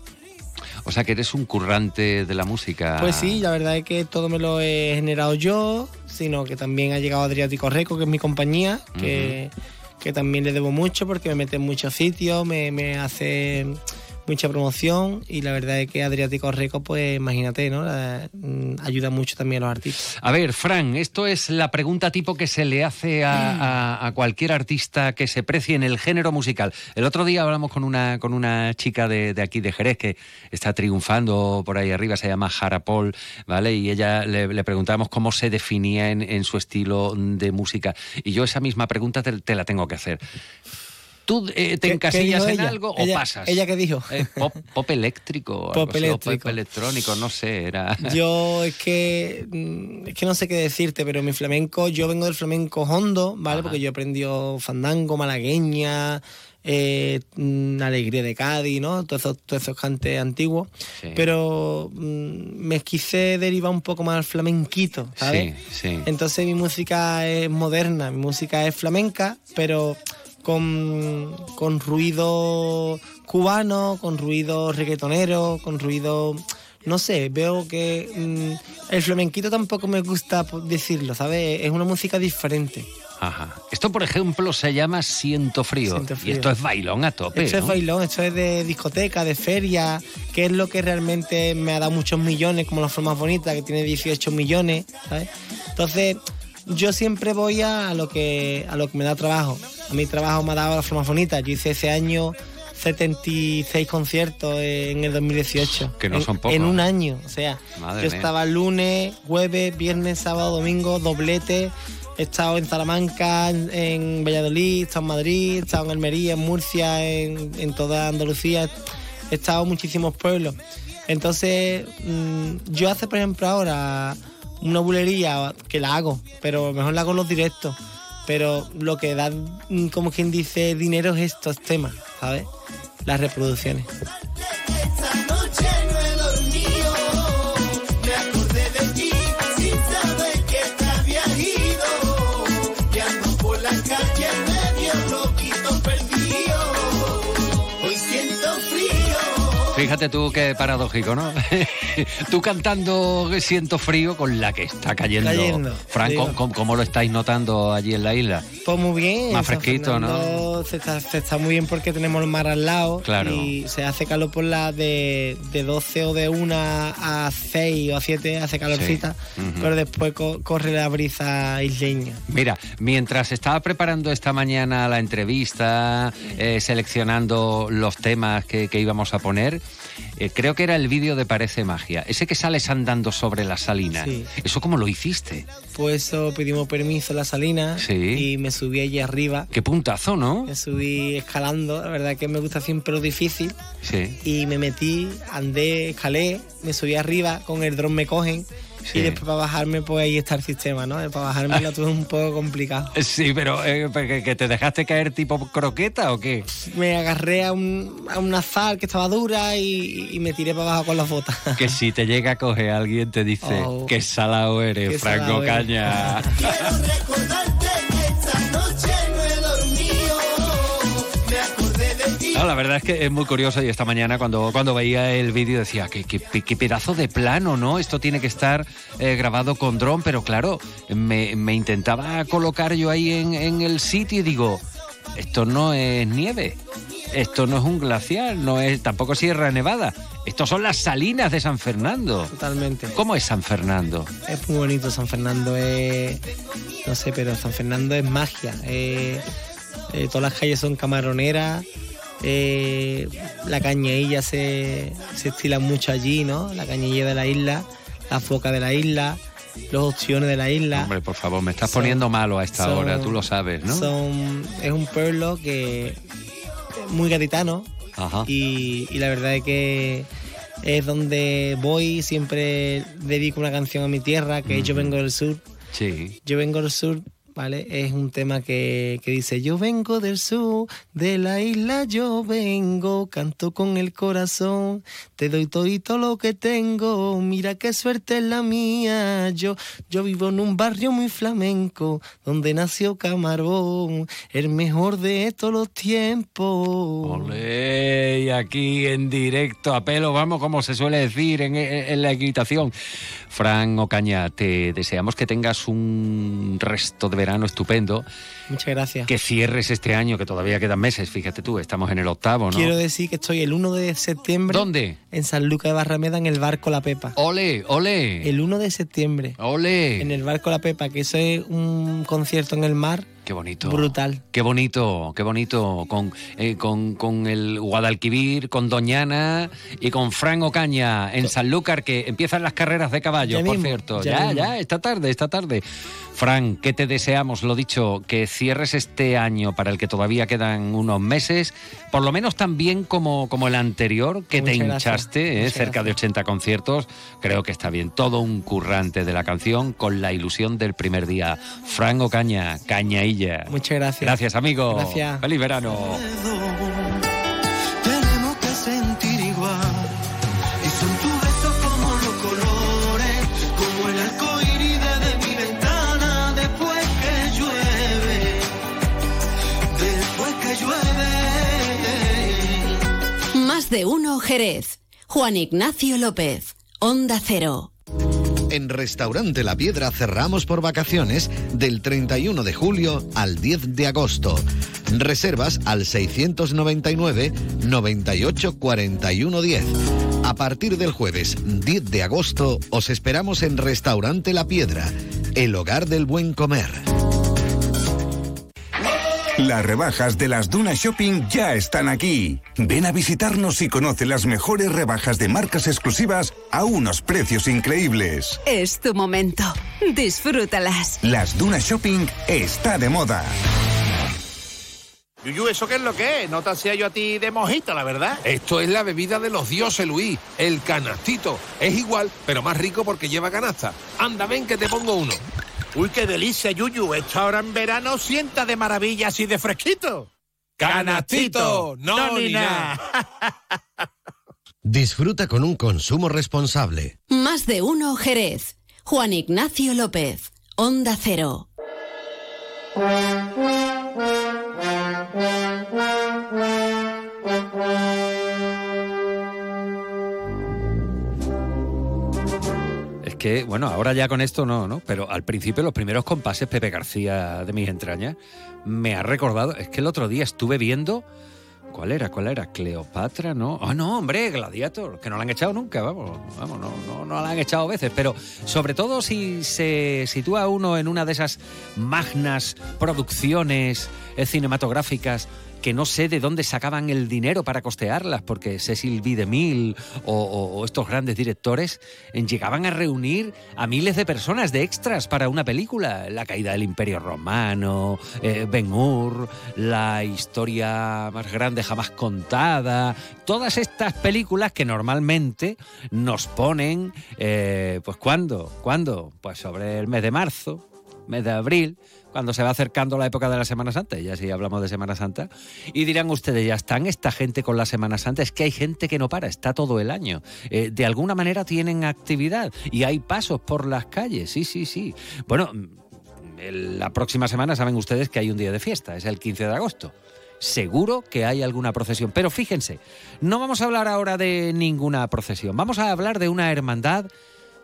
O sea que eres un currante de la música. Pues sí, la verdad es que todo me lo he generado yo, sino que también ha llegado Adriático Reco, que es mi compañía, que, que también le debo mucho porque me mete en muchos sitios, me, me hace mucha promoción y la verdad es que Adriático Reco, pues imagínate, ¿no? Mm, ayuda mucho también a los artistas. A ver, Fran, esto es la pregunta tipo que se le hace a, a- cualquier artista que se precie en el género musical. El otro día hablamos con una, con una chica de, de aquí, de Jerez, que está triunfando por ahí arriba, se llama Jarapol, ¿vale? Y ella le, le preguntábamos cómo se definía en, en su estilo de música. Y yo esa misma pregunta te la tengo que hacer. ¿Tú eh, te ¿Qué- qué encasillas en ella? algo Ella- o pasas? ¿Ella qué dijo? Eh, pop, pop eléctrico, Pop o eléctrico. pop electrónico, no sé, era... Yo es que mm, es que no sé qué decirte, pero mi flamenco, yo vengo del flamenco hondo, ¿vale? Porque yo aprendí fandango, malagueña, eh, mm, alegría de Cádiz, ¿no? Todos esos, todos esos cantes antiguos. Sí. Pero mm, me quise derivar un poco más al flamenquito, ¿sabes? Sí, sí. Entonces mi música es moderna, mi música es flamenca, pero con, con ruido cubano, con ruido reggaetonero, con ruido... No sé, veo que mm, el flamenquito tampoco me gusta decirlo, ¿sabes? Es una música diferente. Ajá. Esto, por ejemplo, se llama Siento Frío. Siento Y frío. esto es bailón a tope, Esto es bailón, esto es de discoteca, de feria, que es lo que realmente me ha dado muchos millones, como la forma bonita, que tiene 18 millones, ¿sabes? Entonces, yo siempre voy a lo que a lo que me da trabajo. A mi trabajo me ha dado la forma bonita. Yo hice ese año 76 conciertos en el 2018. Que no En- son pocos. En un año, o sea, Madre yo mía. estaba lunes, jueves, viernes, sábado, domingo, doblete. He estado en Salamanca, en, en Valladolid, he estado en Madrid, he estado en Almería, en Murcia, en, en toda Andalucía. He estado en muchísimos pueblos. Entonces, mm, yo hace, por ejemplo, ahora una bulería que la hago, pero mejor la hago en los directos. Pero lo que da, mm, como quien dice, dinero es estos temas, ¿sabes? Las reproducciones. Fíjate tú qué paradójico, ¿no? tú cantando Siento frío con la que está cayendo. Cayendo, Fran, digo. ¿cómo, cómo lo estáis notando allí en la isla? Pues muy bien. Más fresquito, ¿no? Se está, se está muy bien porque tenemos el mar al lado. Claro. Y se hace calor por la de, de 12 o de 1 a 6 o a 7, hace calorcita. Sí. Pero después co- corre la brisa isleña. Mira, mientras estaba preparando esta mañana la entrevista, eh, seleccionando los temas que, que íbamos a poner, eh, creo que era el vídeo de Parece Magia. Ese que sales andando sobre la salina. Sí. ¿Eso cómo lo hiciste? Pues eso pedimos permiso a la salina Sí. y me subí allí arriba. Qué puntazo, ¿no? Me subí escalando, la verdad que me gusta siempre lo difícil. Sí. Y me metí, andé, escalé, me subí arriba, con el dron me cogen. Sí. Y después para bajarme, pues ahí está el sistema, ¿no? Para bajarme lo tuve un poco complicado. Sí, pero eh, ¿que- ¿que te dejaste caer tipo croqueta o qué? Me agarré a, un, a una sal que estaba dura y, y me tiré para abajo con las botas. Que si te llega a coger alguien te dice Oh. que salado eres, Qué Franco salao eres. No, la verdad es que es muy curioso y esta mañana cuando, cuando veía el vídeo decía, ¿qué, qué, qué pedazo de plano, ¿no? Esto tiene que estar eh, grabado con dron, pero claro, me, me intentaba colocar yo ahí en, en el sitio y digo, esto no es nieve, esto no es un glaciar, no es tampoco Sierra Nevada, estos son las salinas de San Fernando. Totalmente. ¿Cómo es San Fernando? Es muy bonito San Fernando, es... No sé, pero San Fernando es magia. eh, eh, todas las calles son camaroneras. Eh, la cañeilla se, se estila mucho allí, ¿no? La cañeilla de la isla, la foca de la isla, los opciones de la isla. Hombre, por favor, me estás Son- poniendo malo a esta son- hora, tú lo sabes, ¿no? Son, es un pueblo que es muy gaditano Ajá. y, y la verdad es que es donde voy, siempre dedico una canción a mi tierra, que es Yo vengo del sur. Sí. Yo vengo del sur, ¿vale? Es un tema que, que dice, yo vengo del sur, de la isla yo vengo, canto con el corazón, te doy todito lo que tengo, mira qué suerte es la mía, yo, yo vivo en un barrio muy flamenco, donde nació Camarón, el mejor de todos los tiempos. Y aquí en directo a pelo, vamos, como se suele decir en, en la equitación. Fran Ocaña, te deseamos que tengas un resto de verano estupendo, Muchas gracias. que cierres este año, que todavía quedan meses, fíjate tú, estamos en el octavo, ¿no? Quiero decir que estoy el 1 de septiembre. ¿Dónde? En San Lucas de Barrameda, en el barco La Pepa. Ole, ole. El 1 de septiembre. Ole. En el barco La Pepa, que eso es un concierto en el mar Qué bonito. brutal. Qué bonito, qué bonito, con, eh, con, con el Guadalquivir, con Doñana y con Fran Ocaña en Sanlúcar, que empiezan las carreras de caballos, por mismo, cierto. ya Ya, ya, esta tarde, esta tarde. Fran, ¿qué te deseamos? Lo dicho, que cierres este año para el que todavía quedan unos meses, por lo menos tan bien como, como el anterior, que te Muchas hinchaste, eh, cerca de 80 conciertos. Creo que está bien. Todo un currante de la canción con la ilusión del primer día. Fran Ocaña, Cañailla. Muchas gracias. Gracias, amigo. Gracias. Feliz verano. Tenemos que sentir igual. Y son tus besos como los colores, como el arco iris de mi ventana después que llueve. Después que llueve. Más de uno Jerez. Juan Ignacio López. Onda Cero. En Restaurante La Piedra cerramos por vacaciones del 31 de julio al 10 de agosto. Reservas al 699 98 41 10. A partir del jueves 10 de agosto os esperamos en Restaurante La Piedra, el hogar del buen comer. Las rebajas de las Dunas Shopping ya están aquí. Ven a visitarnos y conoce las mejores rebajas de marcas exclusivas a unos precios increíbles. Es tu momento. Disfrútalas. Las Dunas Shopping está de moda. Yuyu, ¿eso qué es lo que es? No te hacía yo a ti de mojito, la verdad. Esto es la bebida de los dioses, Luis, el canastito. Es igual, pero más rico porque lleva canasta. Anda, ven que te pongo uno. Uy, qué delicia, Yuyu. Esto ahora en verano sienta de maravilla así de fresquito. ¡Canastito! No, ni nada. Disfruta con un consumo responsable. Más de uno Jerez. Juan Ignacio López. Onda Cero. Que, bueno, ahora ya con esto no, ¿no? Pero al principio los primeros compases Pepe García de mis entrañas me ha recordado, es que el otro día estuve viendo ¿Cuál era? ¿Cuál era? Cleopatra, ¿no? Ah, no, hombre, Gladiator, que no la han echado nunca, vamos, vamos, no, no, no la han echado veces, pero sobre todo si se sitúa uno en una de esas magnas producciones cinematográficas que no sé de dónde sacaban el dinero para costearlas, porque Cecil B. DeMille o, o, o estos grandes directores eh, llegaban a reunir a miles de personas de extras para una película. La caída del Imperio Romano, eh, Ben Hur, la historia más grande jamás contada, todas estas películas que normalmente nos ponen, eh, pues ¿cuándo? ¿Cuándo? Pues sobre el mes de marzo, mes de abril, cuando se va acercando la época de la Semana Santa, ya si hablamos de Semana Santa, y dirán ustedes, ya están esta gente con la Semana Santa, es que hay gente que no para, está todo el año. Eh, de alguna manera tienen actividad y hay pasos por las calles, sí, sí, sí. Bueno, la próxima semana saben ustedes que hay un día de fiesta, es el 15 de agosto. Seguro que hay alguna procesión, pero fíjense, no vamos a hablar ahora de ninguna procesión, vamos a hablar de una hermandad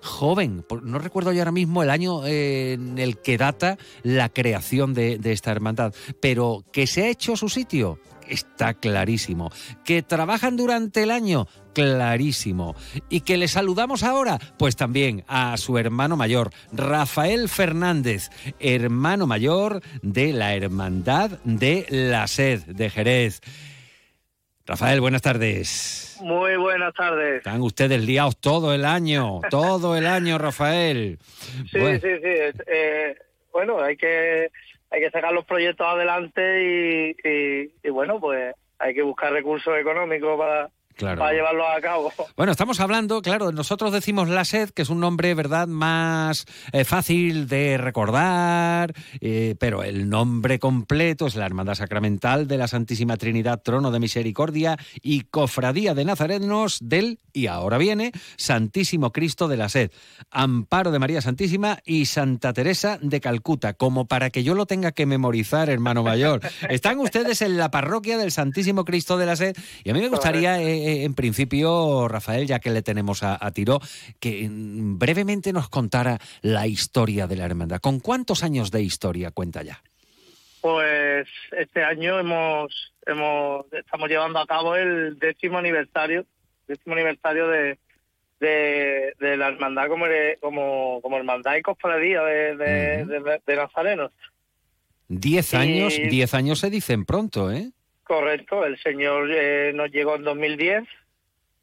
joven. No recuerdo yo ahora mismo el año eh, en el que data la creación de, de esta hermandad, pero que se ha hecho su sitio. Está clarísimo. Que trabajan durante el año, clarísimo. Y que le saludamos ahora, pues también a su hermano mayor, Rafael Fernández, hermano mayor de la Hermandad de la Sed de Jerez. Rafael, buenas tardes. Muy buenas tardes. Están ustedes liados todo el año, todo el año, Rafael. Sí, Bueno, sí, sí. eh, bueno, hay que hay que sacar los proyectos adelante y, y, y, bueno, pues hay que buscar recursos económicos para, Claro. para llevarlos a cabo. Bueno, estamos hablando, claro, nosotros decimos la sed, que es un nombre, ¿verdad?, más eh, fácil de recordar, eh, pero el nombre completo es la Hermandad Sacramental de la Santísima Trinidad, Trono de Misericordia y Cofradía de Nazarenos del, y ahora viene, Santísimo Cristo de la Sed, Amparo de María Santísima y Santa Teresa de Calcuta, como para que yo lo tenga que memorizar, hermano mayor. Están ustedes en la parroquia del Santísimo Cristo de la Sed y a mí me gustaría, eh, eh, en principio, Rafael, ya que le tenemos a, a tiro, que mm, brevemente nos contara la historia de la hermandad. ¿Con cuántos años de historia cuenta ya? Pues este año hemos hemos estamos llevando a cabo el décimo aniversario, décimo aniversario de de, de la hermandad como, he- como como hermandad y cofradía de, de, de- de nazarenos. Diez Y- años, diez años se dicen pronto, ¿eh? Correcto, el señor eh, nos llegó en 2010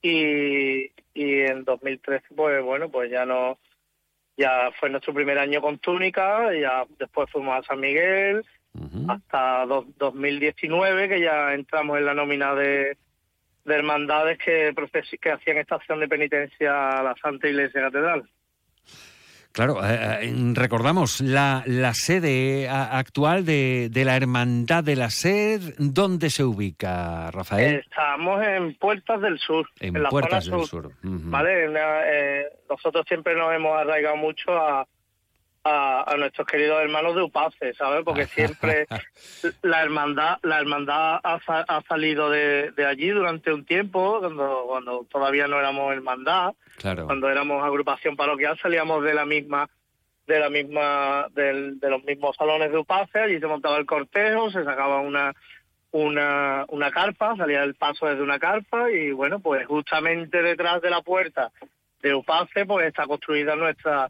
y, y en 2013 pues bueno, pues ya no ya fue nuestro primer año con túnica, ya después fuimos a San Miguel hasta do- 2019 que ya entramos en la nómina de, de hermandades que que hacían esta acción de penitencia a la Santa Iglesia Catedral. Claro, eh, eh, recordamos la, la sede a- actual de, de la Hermandad de la Sed, ¿dónde se ubica, Rafael? Estamos en Puertas del Sur, en en la Puertas zona del sur. ¿vale? En eh, nosotros siempre nos hemos arraigado mucho a, a, a nuestros queridos hermanos de Upace, ¿sabes? Porque siempre la hermandad la hermandad ha, ha salido de, de allí durante un tiempo, cuando, cuando todavía no éramos hermandad, Claro. cuando éramos agrupación parroquial salíamos de la misma de la misma del- de los mismos salones de Upace, allí se montaba el cortejo, se sacaba una una, una carpa, salía el paso desde una carpa y bueno, pues justamente detrás de la puerta de Upace pues está construida nuestra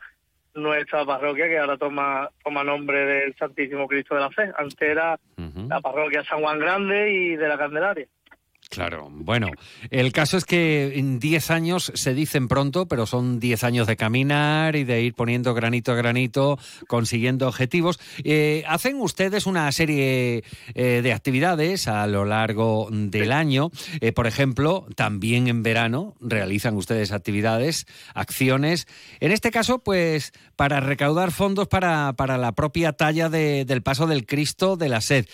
nuestra parroquia que ahora toma toma nombre del Santísimo Cristo de la Fe. Antes era la parroquia San Juan Grande y de la Candelaria. Claro, bueno, el caso es que en 10 años se dicen pronto, pero son 10 años de caminar y de ir poniendo granito a granito, consiguiendo objetivos. Eh, hacen ustedes una serie eh, de actividades a lo largo del año. Eh, por ejemplo, también en verano realizan ustedes actividades, acciones. En este caso, pues, para recaudar fondos para, para la propia talla de- del paso del Cristo de la Sed.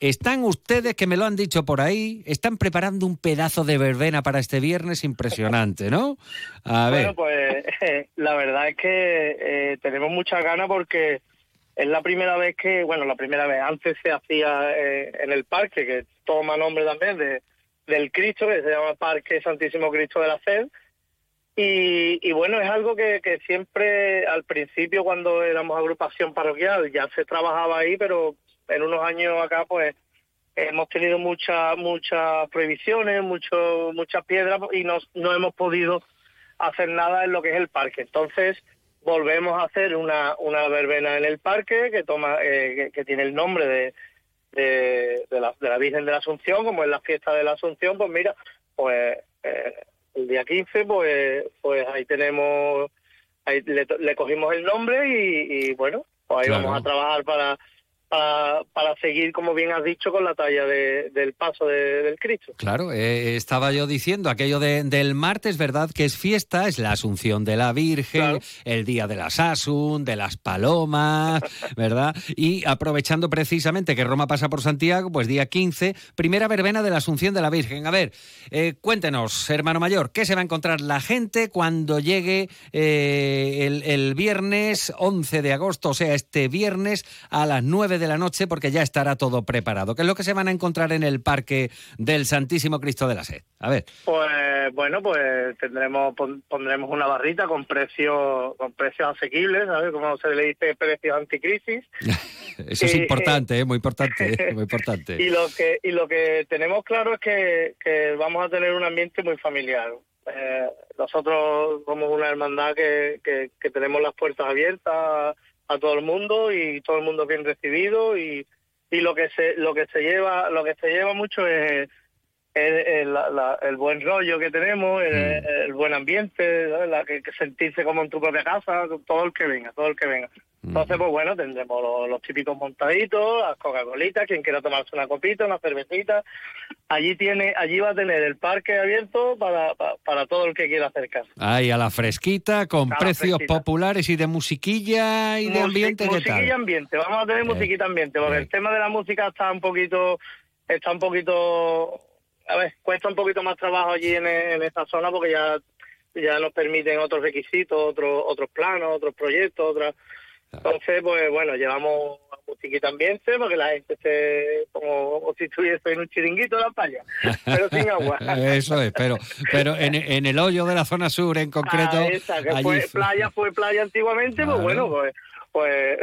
Están ustedes, que me lo han dicho por ahí, están preparando un pedazo de verbena para este viernes impresionante, ¿no? A ver. Bueno, pues la verdad es que eh, tenemos muchas ganas porque es la primera vez que, bueno, la primera vez, antes se hacía eh, en el parque, que toma nombre también de, del Cristo, que se llama Parque Santísimo Cristo de la Sed, Y, y bueno, es algo que, que siempre al principio cuando éramos agrupación parroquial ya se trabajaba ahí, pero en unos años acá pues hemos tenido muchas muchas prohibiciones, mucho, muchas piedras y no, no hemos podido hacer nada en lo que es el parque. Entonces volvemos a hacer una, una verbena en el parque que toma eh, que, que tiene el nombre de, de, de la, de la Virgen de la Asunción, como es la fiesta de la Asunción, pues mira, pues eh, el día 15, pues, pues ahí tenemos, ahí le, le cogimos el nombre y, y bueno, pues ahí Claro. vamos a trabajar para, para, para seguir, como bien has dicho, con la talla de- del paso de- del Cristo. Claro, eh, estaba yo diciendo aquello de- del martes, ¿verdad? Que es fiesta, es la Asunción de la Virgen, el día de las Asun, de las Palomas, ¿verdad? Y aprovechando precisamente que Roma pasa por Santiago, pues día 15, primera verbena de la Asunción de la Virgen. A ver, eh, cuéntenos, hermano mayor, ¿qué se va a encontrar la gente cuando llegue eh, el, el viernes 11 de agosto, o sea, este viernes a las 9 de la noche, porque ya estará todo preparado? ¿Qué es lo que se van a encontrar en el Parque del Santísimo Cristo de la Sed? A ver. Pues bueno, pues tendremos pon- pondremos una barrita con precios con precios asequibles, ¿sabes? Como se le dice precios anticrisis. Eso es Eh, importante, ¿eh? muy importante, ¿eh? muy importante. Y lo que y lo que tenemos claro es que, que vamos a tener un ambiente muy familiar. Eh, nosotros somos una hermandad que, que, que tenemos las puertas abiertas a, todo el mundo y todo el mundo bien recibido y, y lo que se lo que se lleva lo que se lleva mucho es el, el- la- el buen rollo que tenemos, el, el buen ambiente, la que, que sentirse como en tu propia casa, todo el que venga, todo el que venga. Entonces, pues bueno, tendremos los, los típicos montaditos, las Coca-Colitas, quien quiera tomarse una copita, una cervecita. Allí tiene, allí va a tener el parque abierto para, para, para todo el que quiera acercarse. Ahí a la fresquita, con A precios fresquita. populares y de musiquilla y de ambiente, vamos a tener musiquita ambiente, porque el tema de la música está un poquito, está un poquito, a ver, cuesta un poquito más trabajo allí en, en esta zona porque ya, ya nos permiten otros requisitos, otros, otros planos, otros proyectos, otras. Entonces, pues bueno, llevamos musiquita ambiente para que la gente esté como, si estuviese en un chiringuito de la playa, pero sin agua. Eso es, pero, pero en, en el hoyo de la zona sur en concreto. Ah, esa, que allí fue fue- playa, fue playa antiguamente, Claro. pues bueno, pues, pues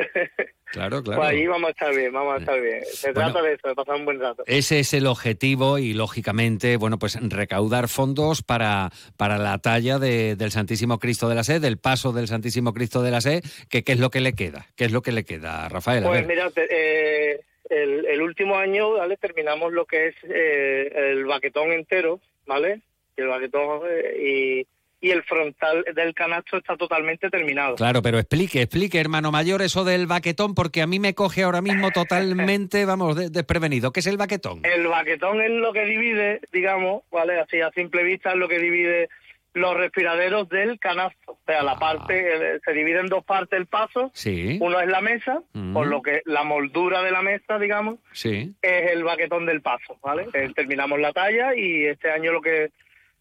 Claro, claro. Pues ahí vamos a estar bien, vamos a estar bien. Se Bueno. trata de eso, de pasar un buen rato. Ese es el objetivo y, lógicamente, bueno, pues recaudar fondos para, para la talla de- del Santísimo Cristo de la Sed, del paso del Santísimo Cristo de la Sed, que qué es lo que le queda, qué es lo que le queda, Rafael. A Pues ver. mira, eh, el, el último año, ¿vale? Terminamos lo que es eh, el baquetón entero, ¿vale? El baquetón eh, y, y el frontal del canasto está totalmente terminado. Claro, pero explique, explique, hermano mayor, eso del baquetón, porque a mí me coge ahora mismo totalmente, vamos, de- desprevenido. ¿Qué es el baquetón? El baquetón es lo que divide, digamos, ¿vale? Así a simple vista es lo que divide los respiraderos del canasto. O sea, la parte, eh, se divide en dos partes el paso. Sí, Uno es la mesa, Mm. por lo que la moldura de la mesa, digamos, sí. es el baquetón del paso, ¿vale? Eh, terminamos la talla y este año lo que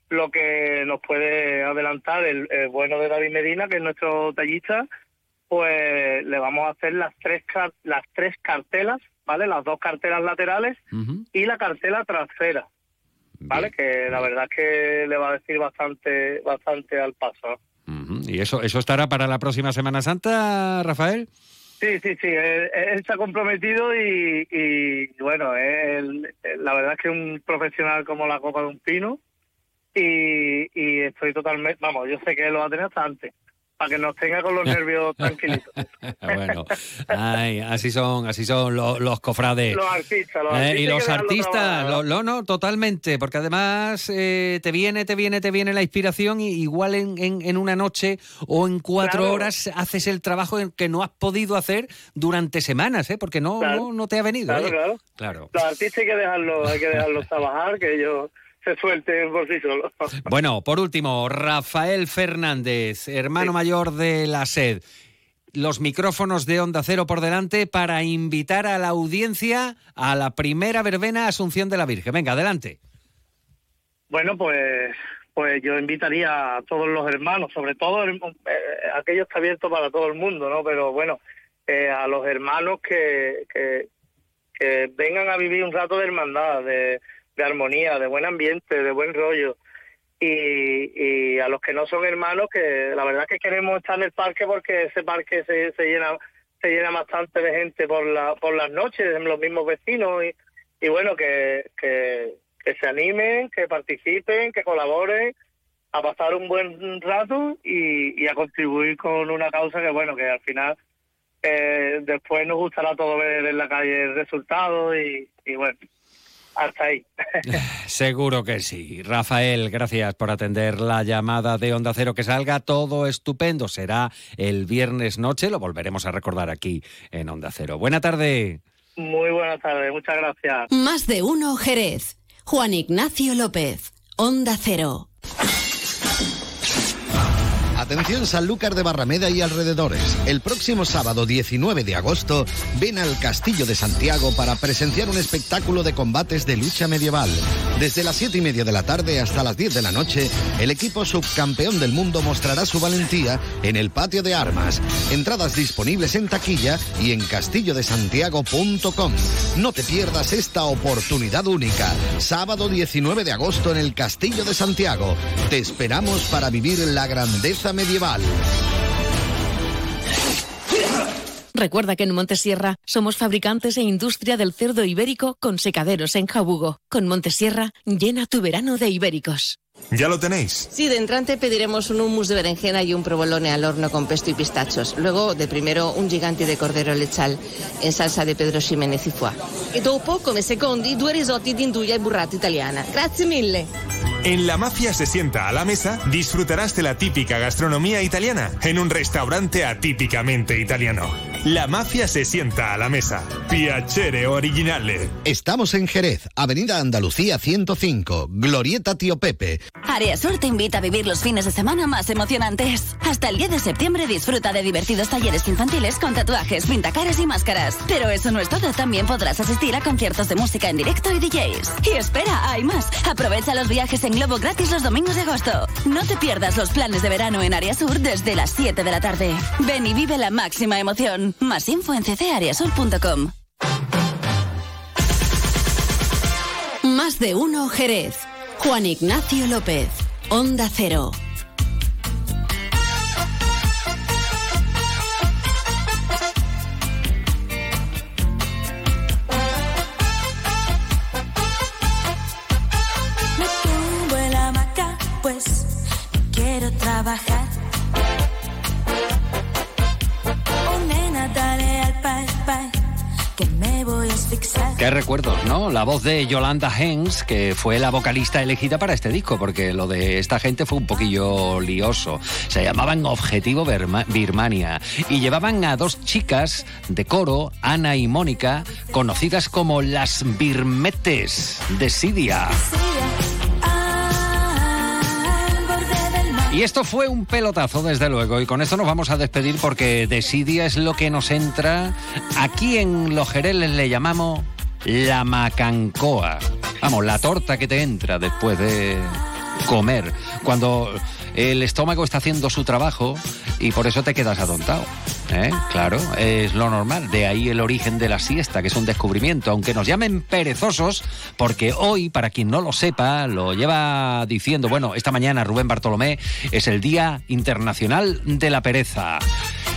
lo que nos puede adelantar el, el bueno de David Medina, que es nuestro tallista, pues le vamos a hacer las tres las tres cartelas, ¿vale? Las dos cartelas laterales y la cartela trasera, ¿vale? Que la verdad es que le va a decir bastante bastante al paso. Ujú. ¿Y eso, eso estará para la próxima Semana Santa, Rafael? Sí, sí, sí, él, él se ha comprometido y, y, bueno, él, la verdad es que un profesional como la copa de un pino y, y estoy totalmente, vamos, yo sé que lo va a tener hasta antes, para que nos tenga con los nervios tranquilitos. bueno, ay, así son, así son los, los cofrades. Los artistas, los Eh, artistas. y los artistas, lo, lo- no, totalmente, porque además eh, te viene, te viene, te viene la inspiración y igual en, en- en una noche o en cuatro Claro. horas haces el trabajo que no has podido hacer durante semanas, ¿eh? porque no, Claro. no, no te ha venido. Claro, ¿eh? claro. Claro. Los artistas hay que dejarlos, hay que dejarlos trabajar, que ellos se suelten por sí solos. Bueno, por último, Rafael Fernández, hermano mayor de la SED. Los micrófonos de Onda Cero por delante para invitar a la audiencia a la primera verbena Asunción de la Virgen. Venga, adelante. Bueno, pues pues yo invitaría a todos los hermanos, sobre todo eh, aquello está abierto para todo el mundo, ¿no? Pero bueno, eh, a los hermanos que, que, que vengan a vivir un rato de hermandad, de, de armonía, de buen ambiente, de buen rollo. y, y a los que no son hermanos, que la verdad que queremos estar en el parque porque ese parque se, se llena se llena bastante de gente por la por las noches, los mismos vecinos y, y bueno, que, que, que se animen, que participen, que colaboren a pasar un buen rato y, y a contribuir con una causa que bueno, que al final eh, después nos gustará todo ver en la calle el resultado y, y bueno, hasta ahí. Seguro que sí. Rafael, gracias por atender la llamada de Onda Cero. Que salga todo estupendo. Será el viernes noche. Lo volveremos a recordar aquí en Onda Cero. Buena tarde. Muy buena tarde. Muchas gracias. Más de uno, Jerez. Juan Ignacio López. Onda Cero. Atención Sanlúcar de Barrameda y alrededores. El próximo sábado 19 de agosto ven al Castillo de Santiago para presenciar un espectáculo de combates de lucha medieval. Desde las 7 y media de la tarde hasta las 10 de la noche, el equipo subcampeón del mundo mostrará su valentía en el patio de armas. Entradas disponibles en taquilla y en castillodesantiago.com. No te pierdas esta oportunidad única. Sábado 19 de agosto en el Castillo de Santiago. Te esperamos para vivir la grandeza medieval. Recuerda que en Montesierra somos fabricantes e industria del cerdo ibérico con secaderos en Jabugo. Con Montesierra, llena tu verano de ibéricos. ¿Ya lo tenéis? Sí, de entrante pediremos un hummus de berenjena y un provolone al horno con pesto y pistachos. Luego, de primero, un gigante de cordero lechal en salsa de Pedro Ximenez y foie. E dopo, come secondi, due risotti di induja e burrata italiana. Grazie mille. En La Mafia se sienta a la mesa, disfrutarás de la típica gastronomía italiana en un restaurante atípicamente italiano. La Mafia se sienta a la mesa. Piacere originale. Estamos en Jerez, Avenida Andalucía 105, Glorieta Tío Pepe. Área Sur te invita a vivir los fines de semana más emocionantes. Hasta el 10 de septiembre disfruta de divertidos talleres infantiles con tatuajes, pintacaras y máscaras. Pero eso no es todo, también podrás asistir a conciertos de música en directo y DJs. Y espera, hay más. Aprovecha los viajes en globo gratis los domingos de agosto. No te pierdas los planes de verano en Área Sur desde las 7 de la tarde. Ven y vive la máxima emoción. Más info en ccareasur.com. Más de uno, Jerez. Juan Ignacio López. Onda Cero. Me en la hamaca, pues quiero trabajar. Qué recuerdos, ¿no? La voz de Yolanda Hens, que fue la vocalista elegida para este disco, porque lo de esta gente fue un poquillo lioso. Se llamaban Objetivo Birma- Birmania y llevaban a dos chicas de coro, Ana y Mónica, conocidas como las Birmetes de Sidia. Y esto fue un pelotazo, desde luego, y con esto nos vamos a despedir porque Desidia es lo que nos entra. Aquí en Los Jereles le llamamos la macancoa. Vamos, la torta que te entra después de comer. Cuando el estómago está haciendo su trabajo y por eso te quedas atontado. ¿eh? Claro, es lo normal. De ahí el origen de la siesta, que es un descubrimiento. Aunque nos llamen perezosos, porque hoy, para quien no lo sepa, lo lleva diciendo, bueno, esta mañana Rubén Bartolomé es el Día Internacional de la Pereza.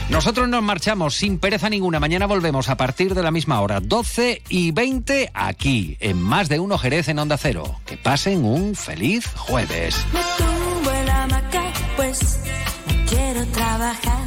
Nosotros nos marchamos sin pereza ninguna. Mañana volvemos a partir de la misma hora, 12 y 20, aquí, en Más de Uno Jerez en Onda Cero. Que pasen un feliz jueves. No quiero trabajar.